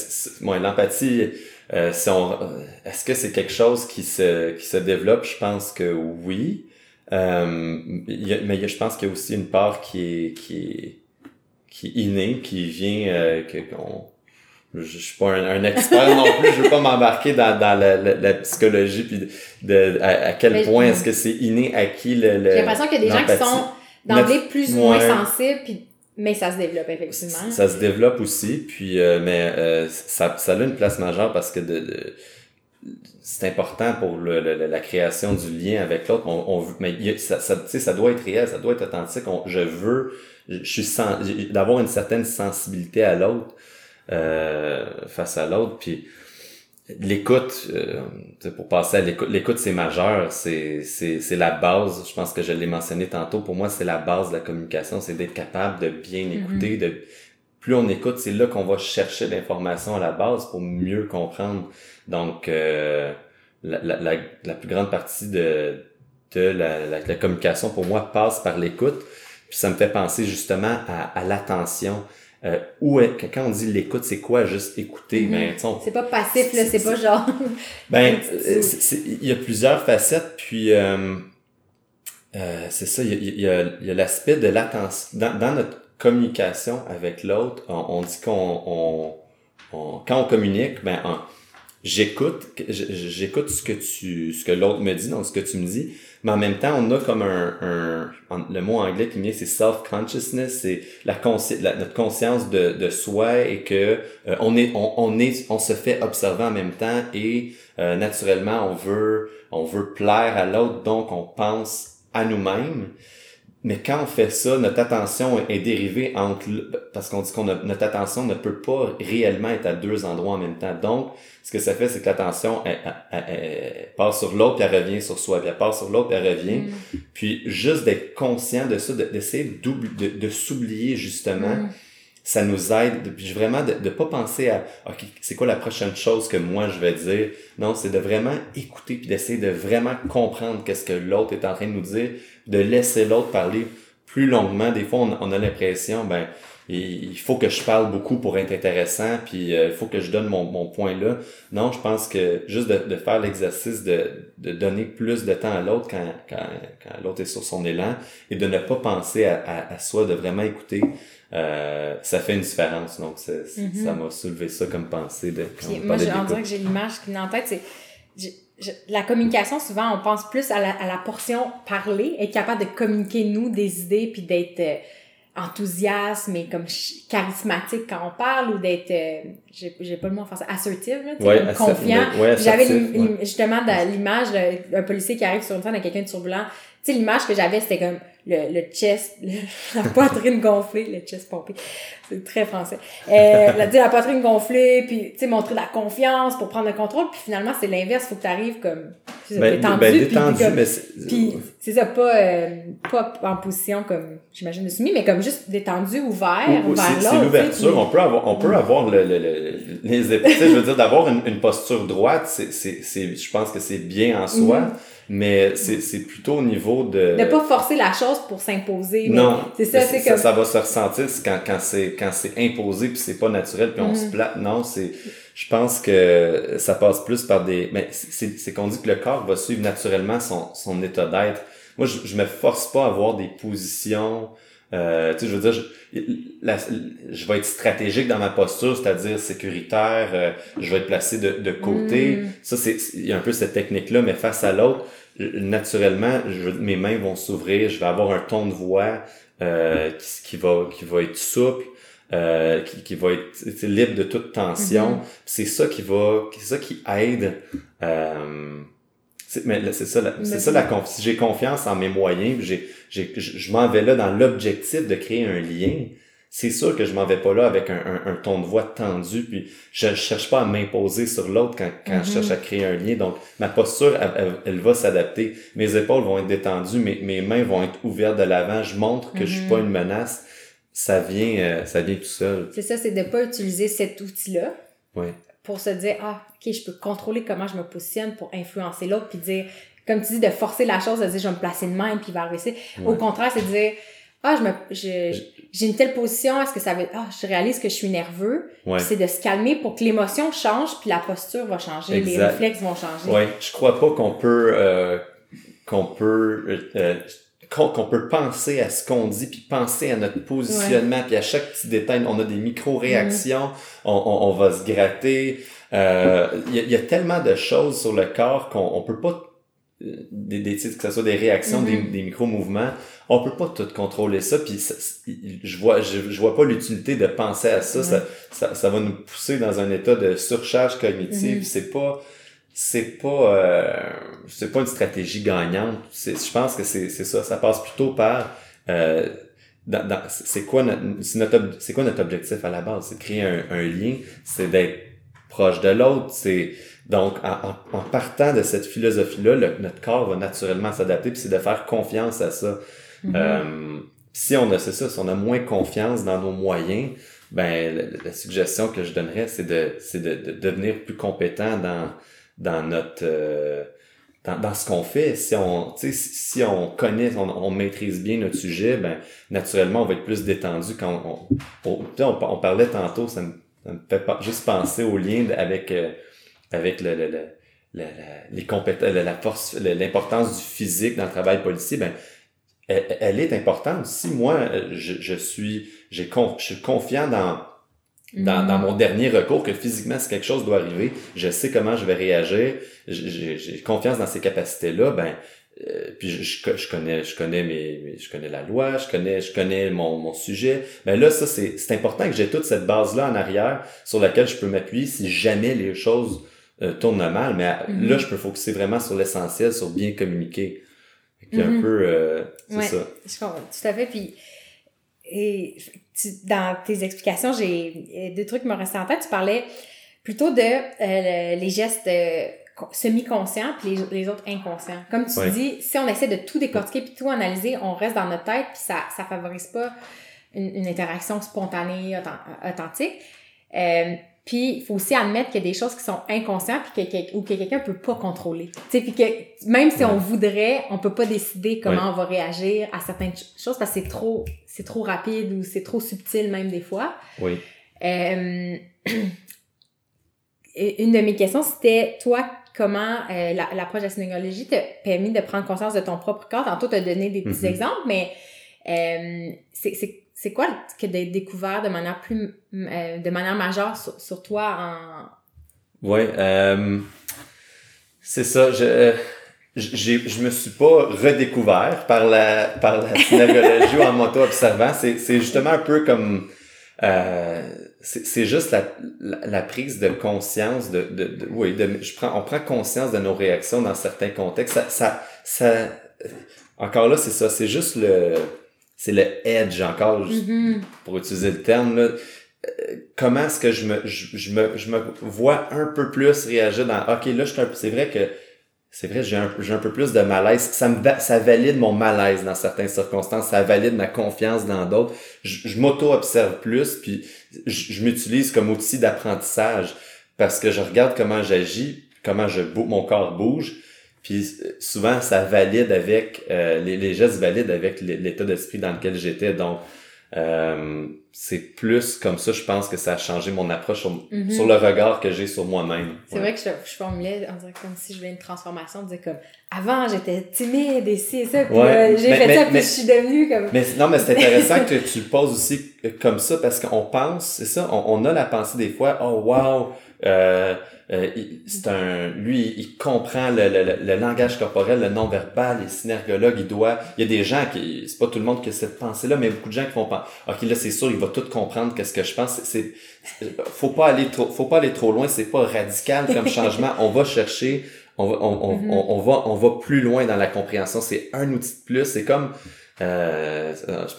moi, l'empathie, euh, si on, est-ce que c'est quelque chose qui se, qui se développe? Je pense que oui. Euh, mais je pense qu'il y a aussi une part qui est, qui est, qui est innée, qui vient, euh, que, qu'on, je, suis pas un, expert non plus, je veux pas m'embarquer dans, dans la, la, psychologie puis de, à, quel point est-ce que c'est inné à qui le, le J'ai l'impression qu'il y a des gens qui sont d'emblée plus ou moins sensibles puis mais ça se développe effectivement. Ça se développe aussi, puis euh, mais euh, ça, ça a une place majeure parce que de, c'est important pour le, la création du lien avec l'autre. On, on, mais ça, ça, ça doit être réel, ça doit être authentique. je veux, je suis d'avoir une certaine sensibilité à l'autre euh, face à l'autre, puis l'écoute, euh, pour passer à l'écoute, l'écoute c'est majeur, c'est, c'est, c'est la base, je pense que je l'ai mentionné tantôt, pour moi c'est la base de la communication, c'est d'être capable de bien mm-hmm. écouter, de plus on écoute, c'est là qu'on va chercher l'information à la base pour mieux comprendre. Donc euh, la, la, la, plus grande partie de, de la, la, communication pour moi passe par l'écoute, puis ça me fait penser justement à, à l'attention. Euh, où quand on dit l'écoute, c'est quoi juste écouter? Mm c'est pas passif, là, c'est pas genre. ben, euh, il y a plusieurs facettes, puis euh, euh, c'est ça, il y a, y a l'aspect de l'attention. Dans, dans, notre communication avec l'autre, on, dit qu'on on, quand on communique, ben j'écoute, j'écoute ce que tu, ce que l'autre me dit, donc ce que tu me dis, mais en même temps, on a comme un, un le mot anglais qui vient, c'est self-consciousness, c'est la, la, notre conscience de, de soi et que euh, on est, on, on, est, on se fait observer en même temps et euh, naturellement, on veut, on veut plaire à l'autre, donc on pense à nous-mêmes. Mais quand on fait ça, notre attention est dérivée entre, parce qu'on dit qu'on notre attention ne peut pas réellement être à deux endroits en même temps. Donc, ce que ça fait, c'est que l'attention elle, elle, part sur l'autre puis elle revient sur soi, puis elle part sur l'autre puis elle revient. Mm. Puis juste d'être conscient de ça, d'essayer de, de, s'oublier justement. Mm ça nous aide puis vraiment de ne pas penser à OK, c'est quoi la prochaine chose que moi je vais dire? Non, c'est de vraiment écouter puis d'essayer de vraiment comprendre qu'est-ce que l'autre est en train de nous dire, de laisser l'autre parler plus longuement. Des fois, on, a l'impression, ben, il faut que je parle beaucoup pour être intéressant, puis euh, il faut que je donne mon, mon point là. Non, je pense que juste de, de faire l'exercice de, de donner plus de temps à l'autre quand, quand, quand l'autre est sur son élan et de ne pas penser à, à, à soi, de vraiment écouter. Euh, ça fait une différence. Donc, mm-hmm. ça m'a soulevé ça comme pensée. De, Puis, moi, on dirait que j'ai l'image qui vient en tête, c'est la communication, souvent, on pense plus à la, à la portion parler, être capable de communiquer, nous, des idées, puis d'être euh, enthousiaste, mais comme charismatique quand on parle, ou d'être, euh, j'ai pas le mot en français, assertive, là, ouais, confiant. J'avais justement l'image d'un policier qui arrive sur une scène avec quelqu'un de turbulent. Tu sais, l'image que j'avais, c'était comme le, le chest, la poitrine gonflée, le chest pompé, c'est très français. Euh, la, la poitrine gonflée, puis tu sais, montrer de la confiance pour prendre le contrôle, puis finalement, c'est l'inverse, faut que tu arrives comme ben, détendu. Ben, détendu, mais Puis c'est ça, pas, euh, pas en position comme, j'imagine, de soumis, mais comme juste détendu, ouvert, vers l'autre. C'est l'ouverture, on peut avoir, on peut avoir le, le, les épaules, je veux dire, d'avoir une, une posture droite, c'est, c'est, je pense que c'est bien en soi. Mm-hmm. Mais c'est plutôt au niveau de... Ne pas forcer la chose pour s'imposer. Non, c'est ça, c'est comme... Ça va se ressentir quand, quand c'est quand c'est imposé puis c'est pas naturel puis on se mm. plate. Non, c'est... Je pense que ça passe plus par des... Mais c'est qu'on dit que le corps va suivre naturellement son, son état d'être. Moi, je, je me force pas à avoir des positions... Euh, tu sais, je veux dire, je, je vais être stratégique dans ma posture, c'est-à-dire sécuritaire, euh, je vais être placé de, de côté. Mm. Ça, c'est, il y a un peu cette technique-là, mais face à l'autre, naturellement, je, mes mains vont s'ouvrir, je vais avoir un ton de voix euh, qui, qui, va, qui va être souple. Euh, qui, qui va être libre de toute tension. Mm-hmm. C'est ça qui va, c'est ça qui aide. Mais c'est ça, c'est ça la. Si j'ai confiance en mes moyens, j'ai, j'ai, je m'en vais là dans l'objectif de créer un lien. C'est sûr que je m'en vais pas là avec un, un, ton de voix tendu, puis je, cherche pas à m'imposer sur l'autre quand, quand je cherche à mm-hmm. créer un lien. Donc, ma posture, elle, va s'adapter. Mes épaules vont être détendues, mes, mes mains vont être ouvertes de l'avant. Je montre que je suis pas mm-hmm. une menace. Ça vient, euh, ça vient tout seul. C'est ça, c'est de pas utiliser cet outil-là. Oui pour se dire ah ok je peux contrôler comment je me positionne pour influencer l'autre puis dire comme tu dis de forcer la chose de dire je vais me placer de même puis il va réussir au contraire c'est de dire ah je me j'ai une telle position est-ce que ça veut ah je réalise que je suis nerveux. C'est de se calmer pour que l'émotion change puis la posture va changer les réflexes vont changer. Ouais. Je crois pas qu'on peut euh, qu'on peut euh, euh, qu'on peut penser à ce qu'on dit, puis penser à notre positionnement, puis à chaque petit détail, on a des micro-réactions, mm. on, on, on, va se gratter. Euh, il y, a, y, a tellement de choses sur le corps qu'on on peut pas euh, des, des que ce soit des réactions, des, mm-hmm. des micro-mouvements, on peut pas tout contrôler ça, puis je vois je, vois pas l'utilité de penser à ça, ça, ça, ça, va nous pousser dans un état de surcharge cognitive, mm-hmm. c'est pas c'est pas euh, c'est pas une stratégie gagnante. Je pense que c'est ça. Ça passe plutôt par euh, c'est quoi notre c'est quoi notre objectif à la base? C'est de créer un, un lien c'est d'être proche de l'autre c'est donc en, en, partant de cette philosophie là notre corps va naturellement s'adapter puis c'est de faire confiance à ça mm-hmm. euh, si on a c'est ça si on a moins confiance dans nos moyens ben la, suggestion que je donnerais c'est de c'est de, de, devenir plus compétent dans dans notre euh, dans, dans, ce qu'on fait. Si on si on connaît, on, on, maîtrise bien notre sujet, ben naturellement on va être plus détendu quand on on, on, parlait tantôt, ça me, ça me fait pas, juste penser au lien avec euh, avec le, le, le les compétences, la force, l'importance du physique dans le travail policier, ben elle, elle est importante. Si moi je, je suis j'ai je suis confiant dans dans, dans, mm. mon dernier recours que physiquement si quelque chose doit arriver, je sais comment je vais réagir, j'ai confiance dans ces capacités-là, ben euh, puis je, je, connais je connais mes, je connais la loi, je connais je connais mon, mon sujet. Ben là ça c'est c'est important que j'ai toute cette base là en arrière sur laquelle je peux m'appuyer si jamais les choses euh, tournent mal, mais mm-hmm. là je peux focuser vraiment sur l'essentiel, sur bien communiquer. Fait un Mhm. peu, euh, c'est Ouais. ça. Je comprends tout à fait. Puis, et, tu- dans tes explications, j'ai euh, deux trucs qui me tête. Tu parlais plutôt de euh, les gestes euh, co- semi-conscients puis les, les autres inconscients. Comme tu Ouais. dis, si on essaie de tout décortiquer puis tout analyser, on reste dans notre tête puis ça ça favorise pas une, une interaction spontanée, authent- authentique. Euh, puis il faut aussi admettre qu'il y a des choses qui sont inconscientes puis que, que- ou que quelqu'un peut pas contrôler. Tu sais, puis que même si on voudrait, on peut pas décider comment Ouais. on va réagir à certaines ch- choses parce que c'est trop c'est trop rapide ou c'est trop subtil même des fois. Oui. Euh, une de mes questions, c'était toi, comment euh, la- l'approche de la synagogie t'a permis de prendre conscience de ton propre corps? Tantôt, tu as donné des petits Mhm. exemples, mais euh, c'est- c'est quoi que as découvert de manière plus euh, de manière majeure sur, sur toi en. Ouais, euh, c'est ça. Je, euh, j'ai, je me suis pas redécouvert par la, par la synagologie ou en m'auto-observant. C'est, c'est justement un peu comme, euh, c'est, c'est juste la, la, la prise de conscience de, de, de- oui, de, je prends, on prend conscience de nos réactions dans certains contextes. Ça, ça, ça encore là, c'est ça. C'est juste le, c'est le edge encore, Mhm. pour utiliser le terme, là, euh, comment est-ce que je me, je, je me, je me vois un peu plus réagir dans, ok, là, je suis un peu- c'est vrai que, c'est vrai, j'ai un, j'ai un peu plus de malaise. Ça me, ça valide mon malaise dans certaines circonstances. Ça valide ma confiance dans d'autres. Je, je m'auto-observe plus, puis je, je m'utilise comme outil d'apprentissage parce que je regarde comment j'agis, comment je mon corps bouge, puis souvent ça valide avec euh, les, les gestes valident avec l'état d'esprit dans lequel j'étais. Donc euh, c'est plus comme ça, je pense que ça a changé mon approche sur, Mhm. sur le regard que j'ai sur moi-même. C'est Ouais. vrai que je, je formulais, on dirait comme si je voulais une transformation, on disait comme avant j'étais timide et ci et ça, puis Ouais, j'ai fait mais- ça, puis mais- je suis devenue comme. Mais non, mais c'est intéressant que tu le poses aussi euh, comme ça parce qu'on pense, c'est ça, on, on a la pensée des fois, oh wow, euh, euh, c'est un, lui, il comprend le, le, le- le langage corporel, le non-verbal, les synergologues, il doit, il y a des gens qui, c'est pas tout le monde qui a cette pensée-là, mais beaucoup de gens qui vont penser, ok là c'est sûr, il va tout comprendre qu'est-ce que je pense, c'est, faut pas aller trop, faut pas aller trop loin, c'est pas radical comme changement, on va chercher, on va, on, on, Mhm. on, on va, on va plus loin dans la compréhension, c'est un outil de plus, c'est comme, euh,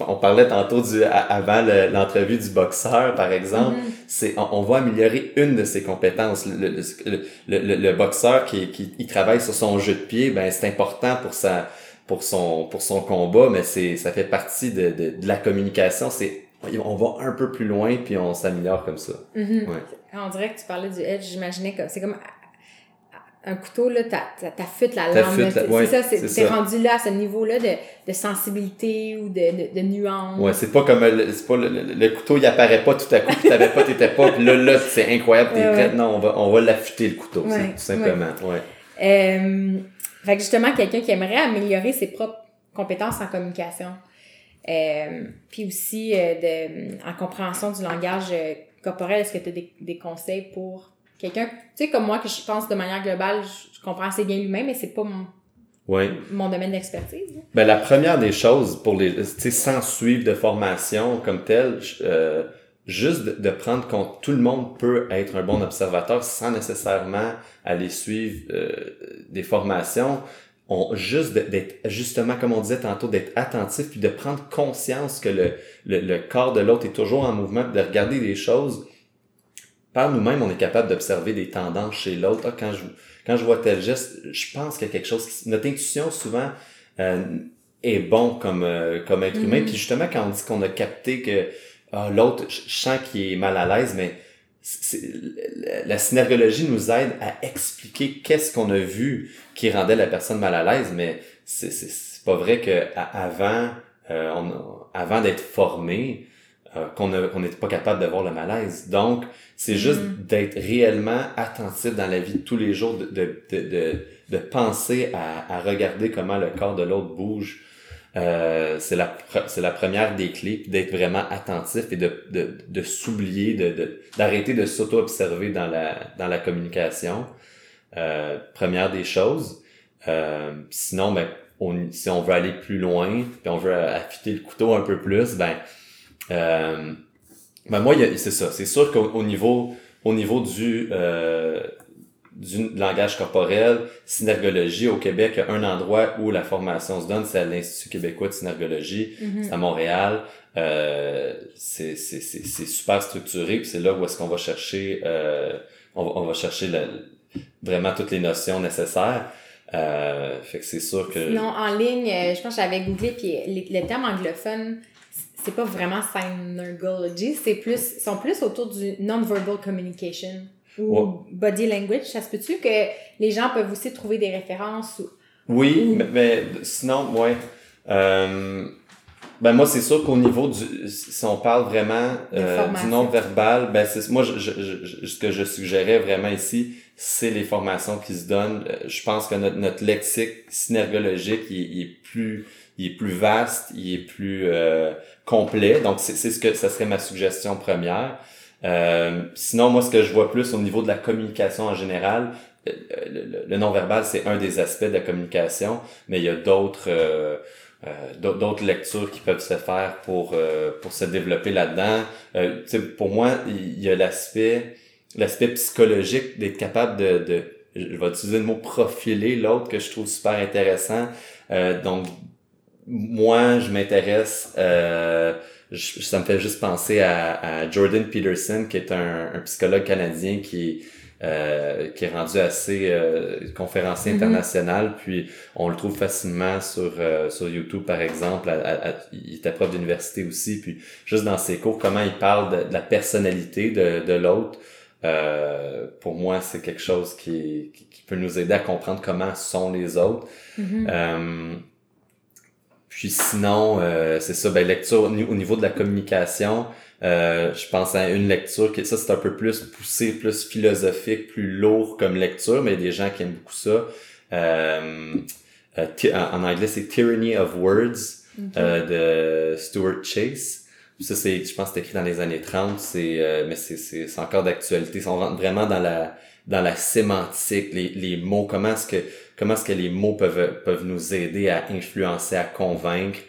on parlait tantôt du, avant le- l'entrevue du boxeur, par exemple. Mhm. C'est, on, on va améliorer une de ses compétences. Le, le, le, le, le boxeur qui, qui il travaille sur son jeu de pied, ben c'est important pour sa, pour son, pour son combat, mais c'est, ça fait partie de, de, de la communication. C'est, on va un peu plus loin puis on s'améliore comme ça. Mhm. Ouais. On dirait que tu parlais du edge, j'imaginais comme c'est comme un couteau là, t'affûtes la T'affûtes lame. là. la- C'est ouais, ça, t'es rendu là à ce niveau-là de, de sensibilité ou de, de, de nuance. Ouais, c'est pas comme le, pas le, le- le couteau, il apparaît pas tout à coup, puis t'avais pas, t'étais pas, puis là, là, c'est incroyable, t'es prête. ouais. Non, on va, on va l'affûter le couteau, Ouais, tout simplement. Ouais. Euh, fait que justement, quelqu'un qui aimerait améliorer ses propres compétences en communication. Euh, puis aussi euh, de, en compréhension du langage euh, corporel, est-ce que tu as des, des conseils pour quelqu'un, tu sais, comme moi, que je pense de manière globale, je, je comprends assez bien lui-même, mais c'est pas mon, Ouais. mon domaine d'expertise. Ben, la première des choses pour les, tu sais, sans suivre de formation comme telle, euh, juste de, de prendre compte, tout le monde peut être un bon observateur sans nécessairement aller suivre euh, des formations. On, juste d'être, justement, comme on disait tantôt, d'être attentif puis de prendre conscience que le, le, le corps de l'autre est toujours en mouvement, puis de regarder les choses. Par nous-mêmes, on est capable d'observer des tendances chez l'autre. Ah, quand je, quand je vois tel geste, je pense qu'il y a quelque chose qui, notre intuition souvent, euh, est bon comme euh, comme être humain. Mhm. Puis justement, quand on dit qu'on a capté que ah, l'autre, je sens qu'il est mal à l'aise, mais la- la synergologie nous aide à expliquer qu'est-ce qu'on a vu qui rendait la personne mal à l'aise, mais c'est c'est- pas vrai que avant euh, on avant d'être formé euh, qu'on n'était pas capable de voir le malaise. Donc, c'est juste Mhm. d'être réellement attentif dans la vie de tous les jours, de, de, de, de, de penser à, à regarder comment le corps de l'autre bouge. Euh, c'est la c'est la première des clés d'être vraiment attentif et de de, de s'oublier de d'arrêter de, s'auto observer dans la dans la communication. Euh, première des choses. Euh, sinon ben on, si on veut aller plus loin puis on veut affûter le couteau un peu plus ben euh, ben moi c'est ça. C'est sûr qu'au au niveau au niveau du euh, du langage corporel, synergologie au Québec, il y a un endroit où la formation se donne, c'est à l'Institut québécois de synergologie, Mhm. c'est à Montréal. Euh, c'est c'est- c'est- c'est super structuré, puis c'est là où est-ce qu'on va chercher, euh, on, va, on va chercher le- vraiment toutes les notions nécessaires. Euh, fait que c'est sûr que... Sinon, en ligne, euh, je pense que j'avais googlé, puis les- le terme anglophone, c'est pas vraiment synergology, c'est plus, ils sont plus autour du non-verbal communication ou Ouais. body language. Ça se peut-tu que les gens peuvent aussi trouver des références ou... Oui, Ou- mais, mais sinon, ouais. Euh, ben moi, c'est sûr qu'au niveau du, si on parle vraiment euh, du non-verbal, ben c'est moi, je, je, je- ce que je suggérais vraiment ici, c'est les formations qui se donnent. Euh, Je pense que notre, notre lexique synergologique, il, il est plus, il est plus vaste, il est plus euh, complet. Donc c'est c'est ce que ça serait ma suggestion première. Euh, sinon, moi, ce que je vois plus au niveau de la communication en général, euh, le, le- le non-verbal, c'est un des aspects de la communication, mais il y a d'autres euh, euh, d'au- d'autres lectures qui peuvent se faire pour euh, pour se développer là-dedans. Pour moi, il y a l'aspect l'aspect psychologique d'être capable de, de je vais utiliser le mot profiler l'autre que je trouve super intéressant. Donc moi, je m'intéresse euh, je- ça me fait juste penser à, à Jordan Peterson, qui est un, un psychologue canadien qui, euh, qui est rendu assez euh, conférencier Mhm. international, puis on le trouve facilement sur, euh, sur YouTube, par exemple. À- à- à- il était prof d'université aussi, puis juste dans ses cours, comment il parle de, de la personnalité de, de l'autre. Euh, pour moi, c'est quelque chose qui, qui, qui peut nous aider à comprendre comment sont les autres. Mhm. Euh, puis sinon, euh, c'est ça, ben, lecture au ni- au niveau de la communication, euh, je pense à une lecture qui, ça c'est un peu plus poussé, plus philosophique, plus lourd comme lecture, mais il y a des gens qui aiment beaucoup ça. Euh, euh, en anglais, c'est Tyranny of Words euh, de Stuart Chase. Ça, c'est, je pense que c'est écrit dans les années 30, c'est, euh, mais c'est, c'est, c'est encore d'actualité. On rentre vraiment dans la, dans la sémantique, les, les mots, comment est-ce que, comment est-ce que les mots peuvent, peuvent nous aider à influencer, à convaincre?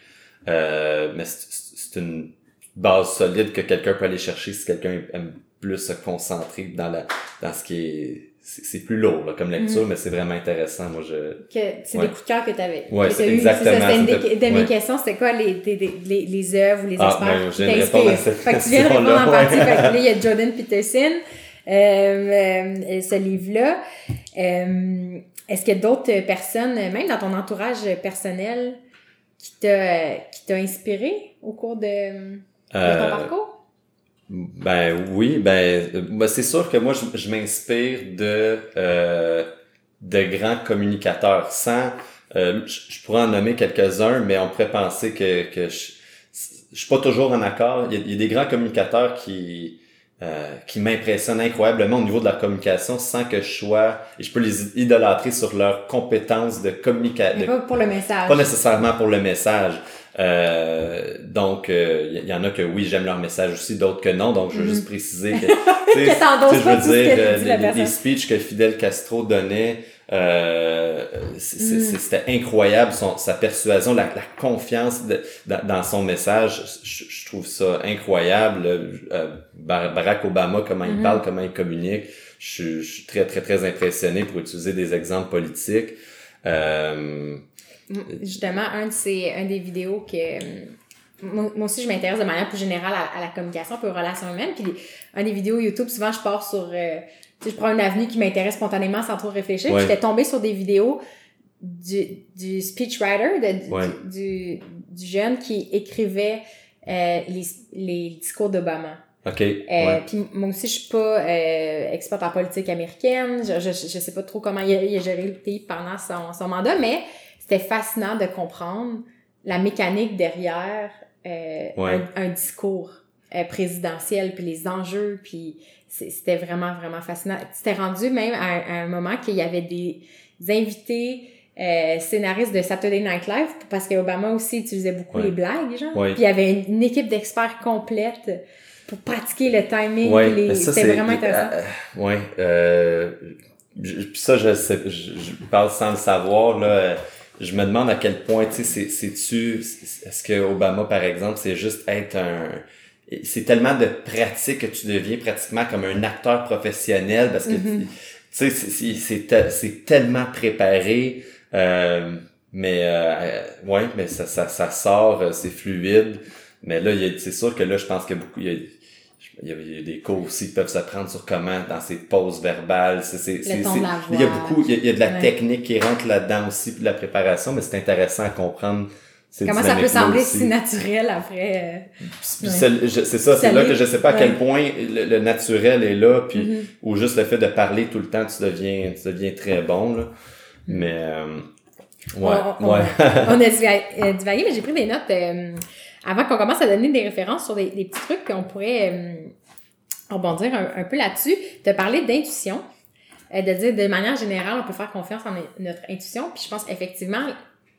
Euh, mais c'est, une base solide que quelqu'un peut aller chercher si quelqu'un aime plus se concentrer dans la, dans ce qui est, c'est, plus lourd, là, comme lecture, mais c'est vraiment intéressant. Moi, je, Que c'est Ouais. des coups de cœur que tu avais. Ouais, que c'est exactement, C'est ça, une des, c'était- de mes ouais. questions, c'était quoi les, des- les, les œuvres ou les Ah, experts ben, qui de t'inspirent? Fait que tu viens de répondre en partie. ouais. Fait que là, il y a Jordan Peterson, ce livre-là. Euh, Est-ce qu'il y a d'autres personnes, même dans ton entourage personnel, qui t'a qui t'a inspiré au cours de, de ton Euh, parcours? Ben oui, ben, euh, ben, c'est sûr que moi je, je m'inspire de euh, de grands communicateurs. Sans, euh, je, je pourrais en nommer quelques-uns, mais on pourrait penser que que je, je suis pas toujours en accord. Il y a, il y a des grands communicateurs qui euh, qui m'impressionnent incroyablement au niveau de la communication, sans que je sois et je peux les idolâtrer sur leurs compétences de communication. Pas pour le message. Pas nécessairement pour le message. Euh, donc, il y, y en a que oui, j'aime leur message aussi, d'autres que non. Donc, je veux Mhm. juste préciser que, tu sais, Que je veux dire, euh, les- les speeches que Fidel Castro donnait, euh, c'est- c'était incroyable, son, sa persuasion, la, la confiance de- dans, dans son message. Je, je trouve ça incroyable. Euh, Bar- Barack Obama, comment il Mhm. parle, comment il communique. Je, suis- je suis très, très, très impressionné pour utiliser des exemples politiques. Euh, Justement, un de ces, un des vidéos que euh, moi, aussi je m'intéresse de manière plus générale à, à la communication puis aux relations humaines. Puis un des vidéos YouTube, souvent je pars sur, euh, je prends une avenue qui m'intéresse spontanément sans trop réfléchir. Ouais. J'étais tombée sur des vidéos du, du speechwriter, de, du- Ouais. du, du jeune qui écrivait euh, les, les discours d'Obama. OK. Euh, ouais. Puis moi aussi, je suis pas euh, experte en politique américaine. Je, je, je sais pas trop comment il a, il a géré le pays pendant son, son mandat, mais c'était fascinant de comprendre la mécanique derrière euh, Ouais. un, un discours présidentiel, puis les enjeux, puis c'était vraiment, vraiment fascinant. C'était rendu même à, un- à un moment qu'il y avait des invités euh, scénaristes de Saturday Night Live, parce que Obama aussi utilisait beaucoup Ouais. les blagues, genre. Ouais. Puis il y avait une, une équipe d'experts complète pour pratiquer le timing. Ouais, les- C'était c'est- vraiment intéressant. euh, ouais. Euh, je- ça, je, sais, je, je parle sans le savoir. Là, Euh, je me demande à quel point, tu sais, c'est- c'est-tu... Est-ce que Obama, par exemple, c'est juste être un... C'est tellement de pratique que tu deviens pratiquement comme un acteur professionnel parce que Mhm. tu tu sais, c'est, tellement préparé, euh, mais euh, ouais, mais ça, ça, ça sort, euh, c'est fluide. Mais là, c'est sûr que là, je pense que beaucoup, il y a, il y, a, des cours aussi qui peuvent se prendre sur comment dans ces pauses verbales. C'est, il y a beaucoup, il y a, de la technique qui rentre là-dedans aussi, puis de la préparation, mais c'est intéressant à comprendre. Comment ça peut sembler si naturel après. Euh, c'est ça, c'est là que je sais pas à quel point le, naturel est là, puis mm-hmm. ou juste le fait de parler tout le temps, tu deviens, tu deviens très bon. Là. Mm. Mais euh, ouais, on, ouais. On, a divagué, mais j'ai pris des notes. Euh, avant qu'on commence à donner des références sur des, petits trucs qu'on pourrait euh, rebondir un, peu là-dessus, de parler d'intuition, euh, de dire de manière générale, on peut faire confiance en notre intuition. Puis je pense effectivement,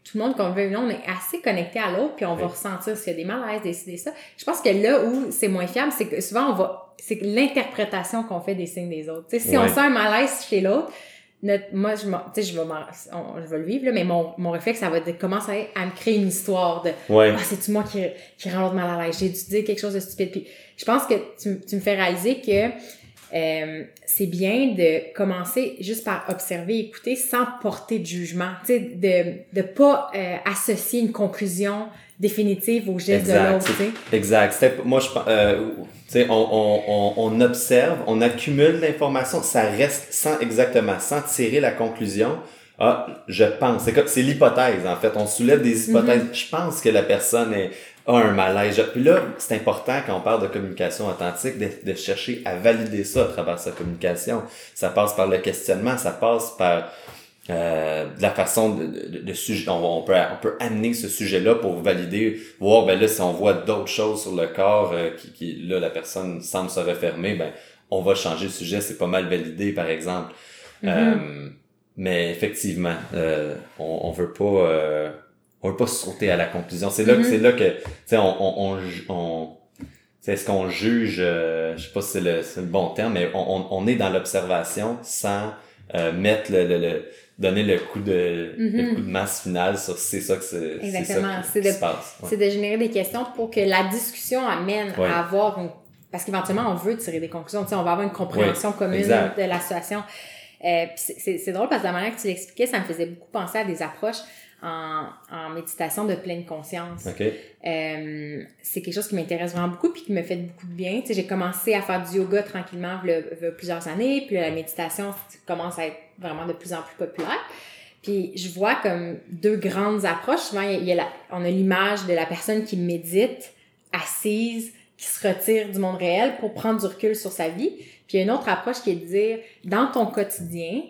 tout le monde qu'on veut on est assez connecté à l'autre, puis on va ressentir s'il y a des malaises, des, ça. Je pense que là où c'est moins fiable, c'est que souvent on va, c'est l'interprétation qu'on fait des signes des autres. si on sent un malaise chez l'autre, moi, je, tu sais, je vais, je vais le vivre, là, mais mon, mon réflexe, ça va de commencer à me créer une histoire de Ah, c'est-tu moi qui, qui rend l'autre mal à l'aise? J'ai dû dire quelque chose de stupide. Puis je pense que tu, tu me fais réaliser que euh, c'est bien de commencer juste par observer, écouter sans porter de jugement. Tu sais, de ne pas euh, associer une conclusion définitive au geste de l'autre. Exact. Moi, je euh, on, on, on, observe, on accumule l'information, ça reste sans exactement, sans tirer la conclusion. Ah, je pense. C'est c'est l'hypothèse, en fait. On soulève des hypothèses. Mm-hmm. Je pense que la personne est, a un malaise. Puis là, c'est important quand on parle de communication authentique de, de, chercher à valider ça à travers sa communication. Ça passe par le questionnement, ça passe par euh, de la façon de, de, de sujet, on, peut on peut amener ce sujet-là pour valider, voir ben là si on voit d'autres choses sur le corps euh, qui, qui là la personne semble se refermer, ben on va changer le sujet, c'est pas mal validé par exemple. Mm-hmm. euh, mais effectivement, euh, on, on veut pas on veut pas sauter à la conclusion. C'est là que mm-hmm. c'est là que tu sais on on, on, est-ce qu'on juge, je sais pas si c'est le, le, bon terme, mais on, on, est dans l'observation sans mettre le, le donner le coup de le mm-hmm. coup de masse finale sur c'est ça que c'est exactement. c'est de, c'est de générer des questions pour que la discussion amène à avoir une parce qu'éventuellement on veut tirer des conclusions. Tu sais on va avoir une compréhension commune de la situation. Euh, c'est drôle parce que la manière que tu l'expliquais ça me faisait beaucoup penser à des approches en, en méditation de pleine conscience. Euh, c'est quelque chose qui m'intéresse vraiment beaucoup puis qui me fait beaucoup de bien. Tu sais, j'ai commencé à faire du yoga tranquillement il y a plusieurs années, puis la méditation commence à être vraiment de plus en plus populaire. Puis je vois comme deux grandes approches. Souvent, il y a, la, on a l'image de la personne qui médite, assise, qui se retire du monde réel pour prendre du recul sur sa vie. Puis il y a une autre approche qui est de dire, dans ton quotidien,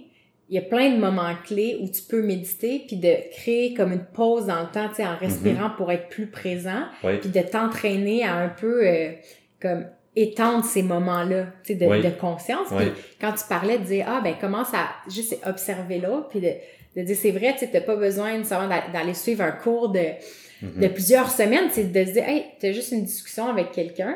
il y a plein de moments clés où tu peux méditer puis de créer comme une pause dans le temps, tu sais, en respirant mhm. pour être plus présent, puis de t'entraîner à un peu euh, comme étendre ces moments-là, tu sais, de, de conscience. Puis quand tu parlais de dire ah ben commence à juste observer là, puis de, de dire c'est vrai, tu t'as pas besoin nécessairement d'aller suivre un cours de mhm. de plusieurs semaines, c'est de se dire hey, t'as juste une discussion avec quelqu'un.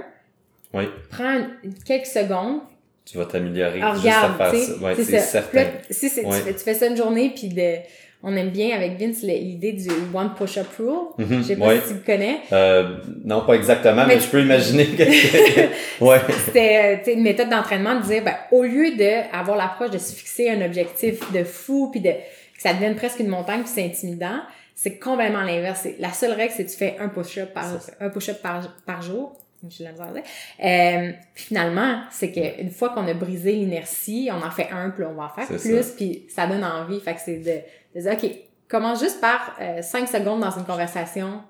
Oui. Prends quelques secondes, tu vas t'améliorer juste à faire ça. Ouais, c'est certain. si tu, fais, tu fais ça une journée, puis de, on aime bien avec Vince l'idée du One Push-Up Rule. Mm Je sais pas si tu le connais. Euh, non, pas exactement, mais, je peux imaginer que... ouais. C'était euh, une méthode d'entraînement de dire, ben, au lieu d'avoir l'approche de se fixer un objectif de fou, puis de que ça devienne presque une montagne, puis c'est intimidant, c'est complètement l'inverse. La seule règle, c'est que tu fais un push-up par, un push-up par, par jour j'ai la euh, finalement, c'est qu'une fois qu'on a brisé l'inertie, on en fait un, puis on va en faire plus, puis ça donne envie. Fait que c'est de, de dire, OK, commence juste par euh, 5 secondes dans une conversation,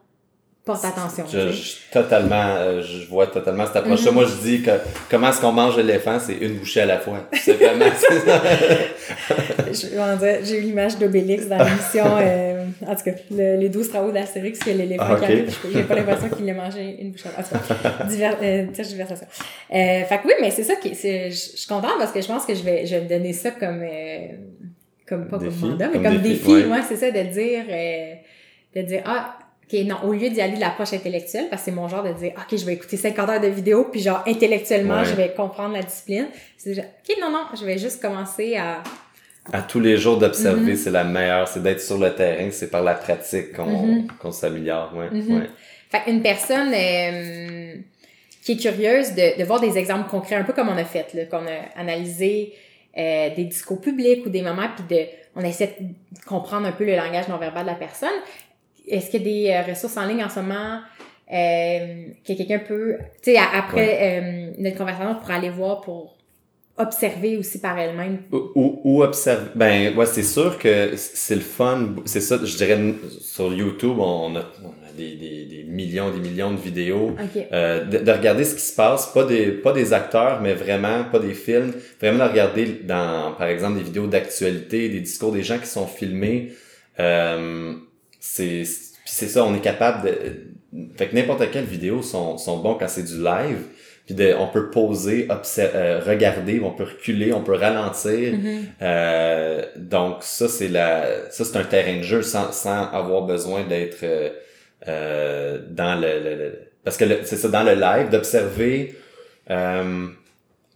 porte attention. Je, je, totalement, euh, je vois totalement cette approche-là. Mm-hmm. Moi, je dis que comment est-ce qu'on mange l'éléphant, c'est une bouchée à la fois. C'est vraiment J'ai eu l'image d'Obélix dans l'émission, euh, en tout cas, les 12 travaux d'Astérix, que l'éléphant ah, okay. J'ai pas l'impression qu'il a mangé une bouchée à la fois. Divers, euh, euh, fait que oui, mais c'est ça qui, je suis contente parce que je pense que je vais, je vais me donner ça comme, euh, comme pas comme mandat, mais comme, défi, ouais. moi, c'est ça, de dire, de dire, ah, OK, non, au lieu d'y aller de l'approche intellectuelle, parce que c'est mon genre de dire, OK, je vais écouter 50 heures de vidéo, puis genre, intellectuellement, je vais comprendre la discipline. C'est genre, OK, non, non, je vais juste commencer à... À tous les jours d'observer, mm-hmm. c'est la meilleure. C'est d'être sur le terrain, c'est par la pratique qu'on qu'on s'améliore, ouais, mm-hmm. ouais. Fait une personne euh, qui est curieuse de, de voir des exemples concrets, un peu comme on a fait, là, qu'on a analysé euh, des discours publics ou des moments, puis de, on essaie de comprendre un peu le langage non verbal de la personne. Est-ce qu'il y a des euh, ressources en ligne en ce moment euh, que quelqu'un peut, tu sais, après euh, notre conversation, pour aller voir pour observer aussi par elle-même. Ou, ou, observer. Ben, ouais, c'est sûr que c'est le fun. C'est ça, je dirais, sur YouTube, on a, on a des, des, des, millions, des millions de vidéos. Euh, de, de, regarder ce qui se passe, pas des, pas des acteurs, mais vraiment, pas des films. Vraiment de regarder dans, par exemple, des vidéos d'actualité, des discours des gens qui sont filmés. Euh, c'est, c'est ça, on est capable de, fait que n'importe quelle vidéo sont, sont bons quand c'est du live puis on peut poser, euh, regarder, on peut reculer, on peut ralentir. Mm-hmm. euh, donc ça c'est la, ça c'est un terrain de jeu sans, sans avoir besoin d'être euh, euh dans le, le, parce que c'est ça dans le live d'observer euh,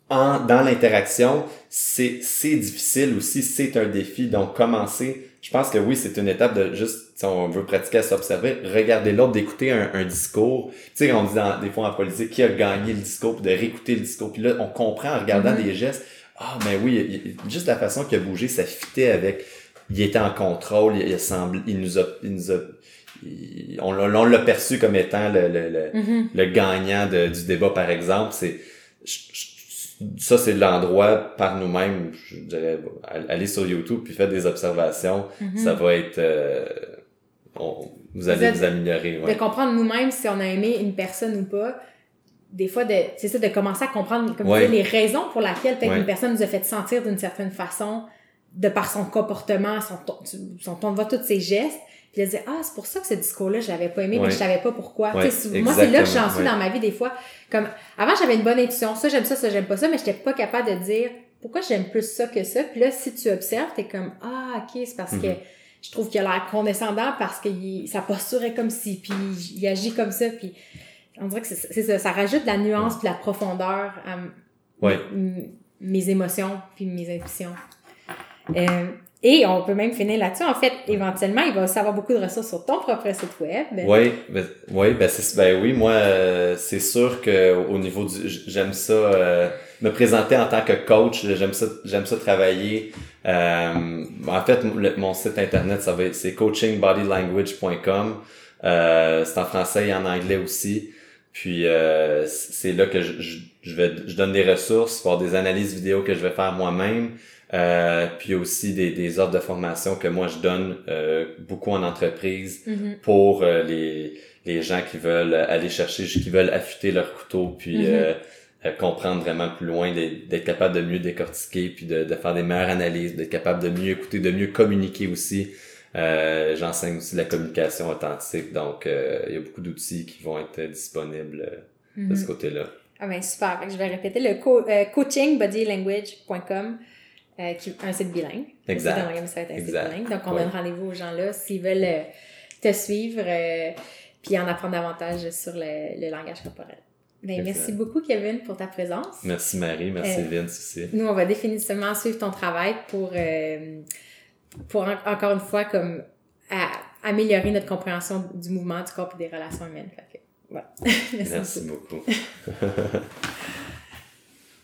en dans l'interaction c'est c'est difficile aussi c'est un défi donc commencer je pense que oui c'est une étape de juste on veut pratiquer à s'observer, regarder l'autre, d'écouter un, un, discours. Tu sais, on dit dans, des fois en politique qui a gagné le discours, puis de réécouter le discours. Puis là, on comprend en regardant Mm-hmm. des gestes. Ah, mais oui, il, juste la façon qu'il a bougé, ça fitait avec. Il était en contrôle, il, il semble, il nous a, il nous a il- on, l'a- on l'a perçu comme étant le, le, le, Mhm. le gagnant de- du débat, par exemple. C'est ça, c'est l'endroit par nous-mêmes. Je dirais, aller sur YouTube puis faire des observations. Mhm. Ça va être euh, on- vous allez vous améliorer. De Ouais. comprendre nous-mêmes si on a aimé une personne ou pas. Des fois, de, c'est ça, de commencer à comprendre, comme Ouais. dis, les raisons pour lesquelles peut-être Ouais. une personne nous a fait sentir d'une certaine façon, de par son comportement, son ton, son ton de voix, tous ses gestes. Puis de dire, ah, c'est pour ça que ce discours-là, je l'avais pas aimé, mais je savais pas pourquoi. Moi, c'est là que j'en suis dans ma vie, des fois. Comme, avant, j'avais une bonne intuition. Ça, j'aime ça, ça, j'aime pas ça, mais j'étais pas capable de dire, pourquoi j'aime plus ça que ça. Puis là, si tu observes, t'es comme, ah, ok, c'est parce que Mhm. Je trouve qu'il a l'air condescendant parce que il- sa posture est comme si, puis il agit comme ça, puis on dirait que c'est ça, ça rajoute de la nuance puis de la profondeur à Ouais. mes émotions puis mes intuitions. Euh, et on peut même finir là-dessus. En fait, éventuellement, il va aussi avoir beaucoup de ressources sur ton propre site web. Oui, ben, oui, ben, c'est, ben oui, moi, euh, c'est sûr que au niveau du, j'aime ça, euh, me présenter en tant que coach, j'aime ça, j'aime ça travailler. Euh, en fait, le- mon site internet, ça va c'est coachingbodylanguage.com. Euh, c'est en français et en anglais aussi. Puis euh, c'est là que je, je, je vais, je donne des ressources, pour des analyses vidéo que je vais faire moi-même. Euh, puis aussi des, des offres de formation que moi je donne euh, beaucoup en entreprise Mhm. pour euh, les, les gens qui veulent aller chercher, qui veulent affûter leur couteau, puis Mhm. euh, euh, comprendre vraiment plus loin, d'être capable de mieux décortiquer, puis de, de faire des meilleures analyses, d'être capable de mieux écouter, de mieux communiquer aussi. Euh, J'enseigne aussi la communication authentique, donc euh, il y a beaucoup d'outils qui vont être disponibles de ce Mhm. côté-là. Ah ben super. Je vais répéter le co euh, coachingbodylanguage.com euh, qui un site bilingue. Exact. Le site Musset est un site Exact. bilingue. Donc on Ouais. donne rendez-vous aux gens là s'ils veulent euh, te suivre euh, puis en apprendre davantage sur le, le langage corporel. Ben, merci beaucoup Kevin pour ta présence. Merci Marie, merci Vince aussi. Nous on va définitivement suivre ton travail pour pour en- encore une fois comme à- améliorer notre compréhension du mouvement du corps et des relations humaines. Fait que, voilà. merci beaucoup.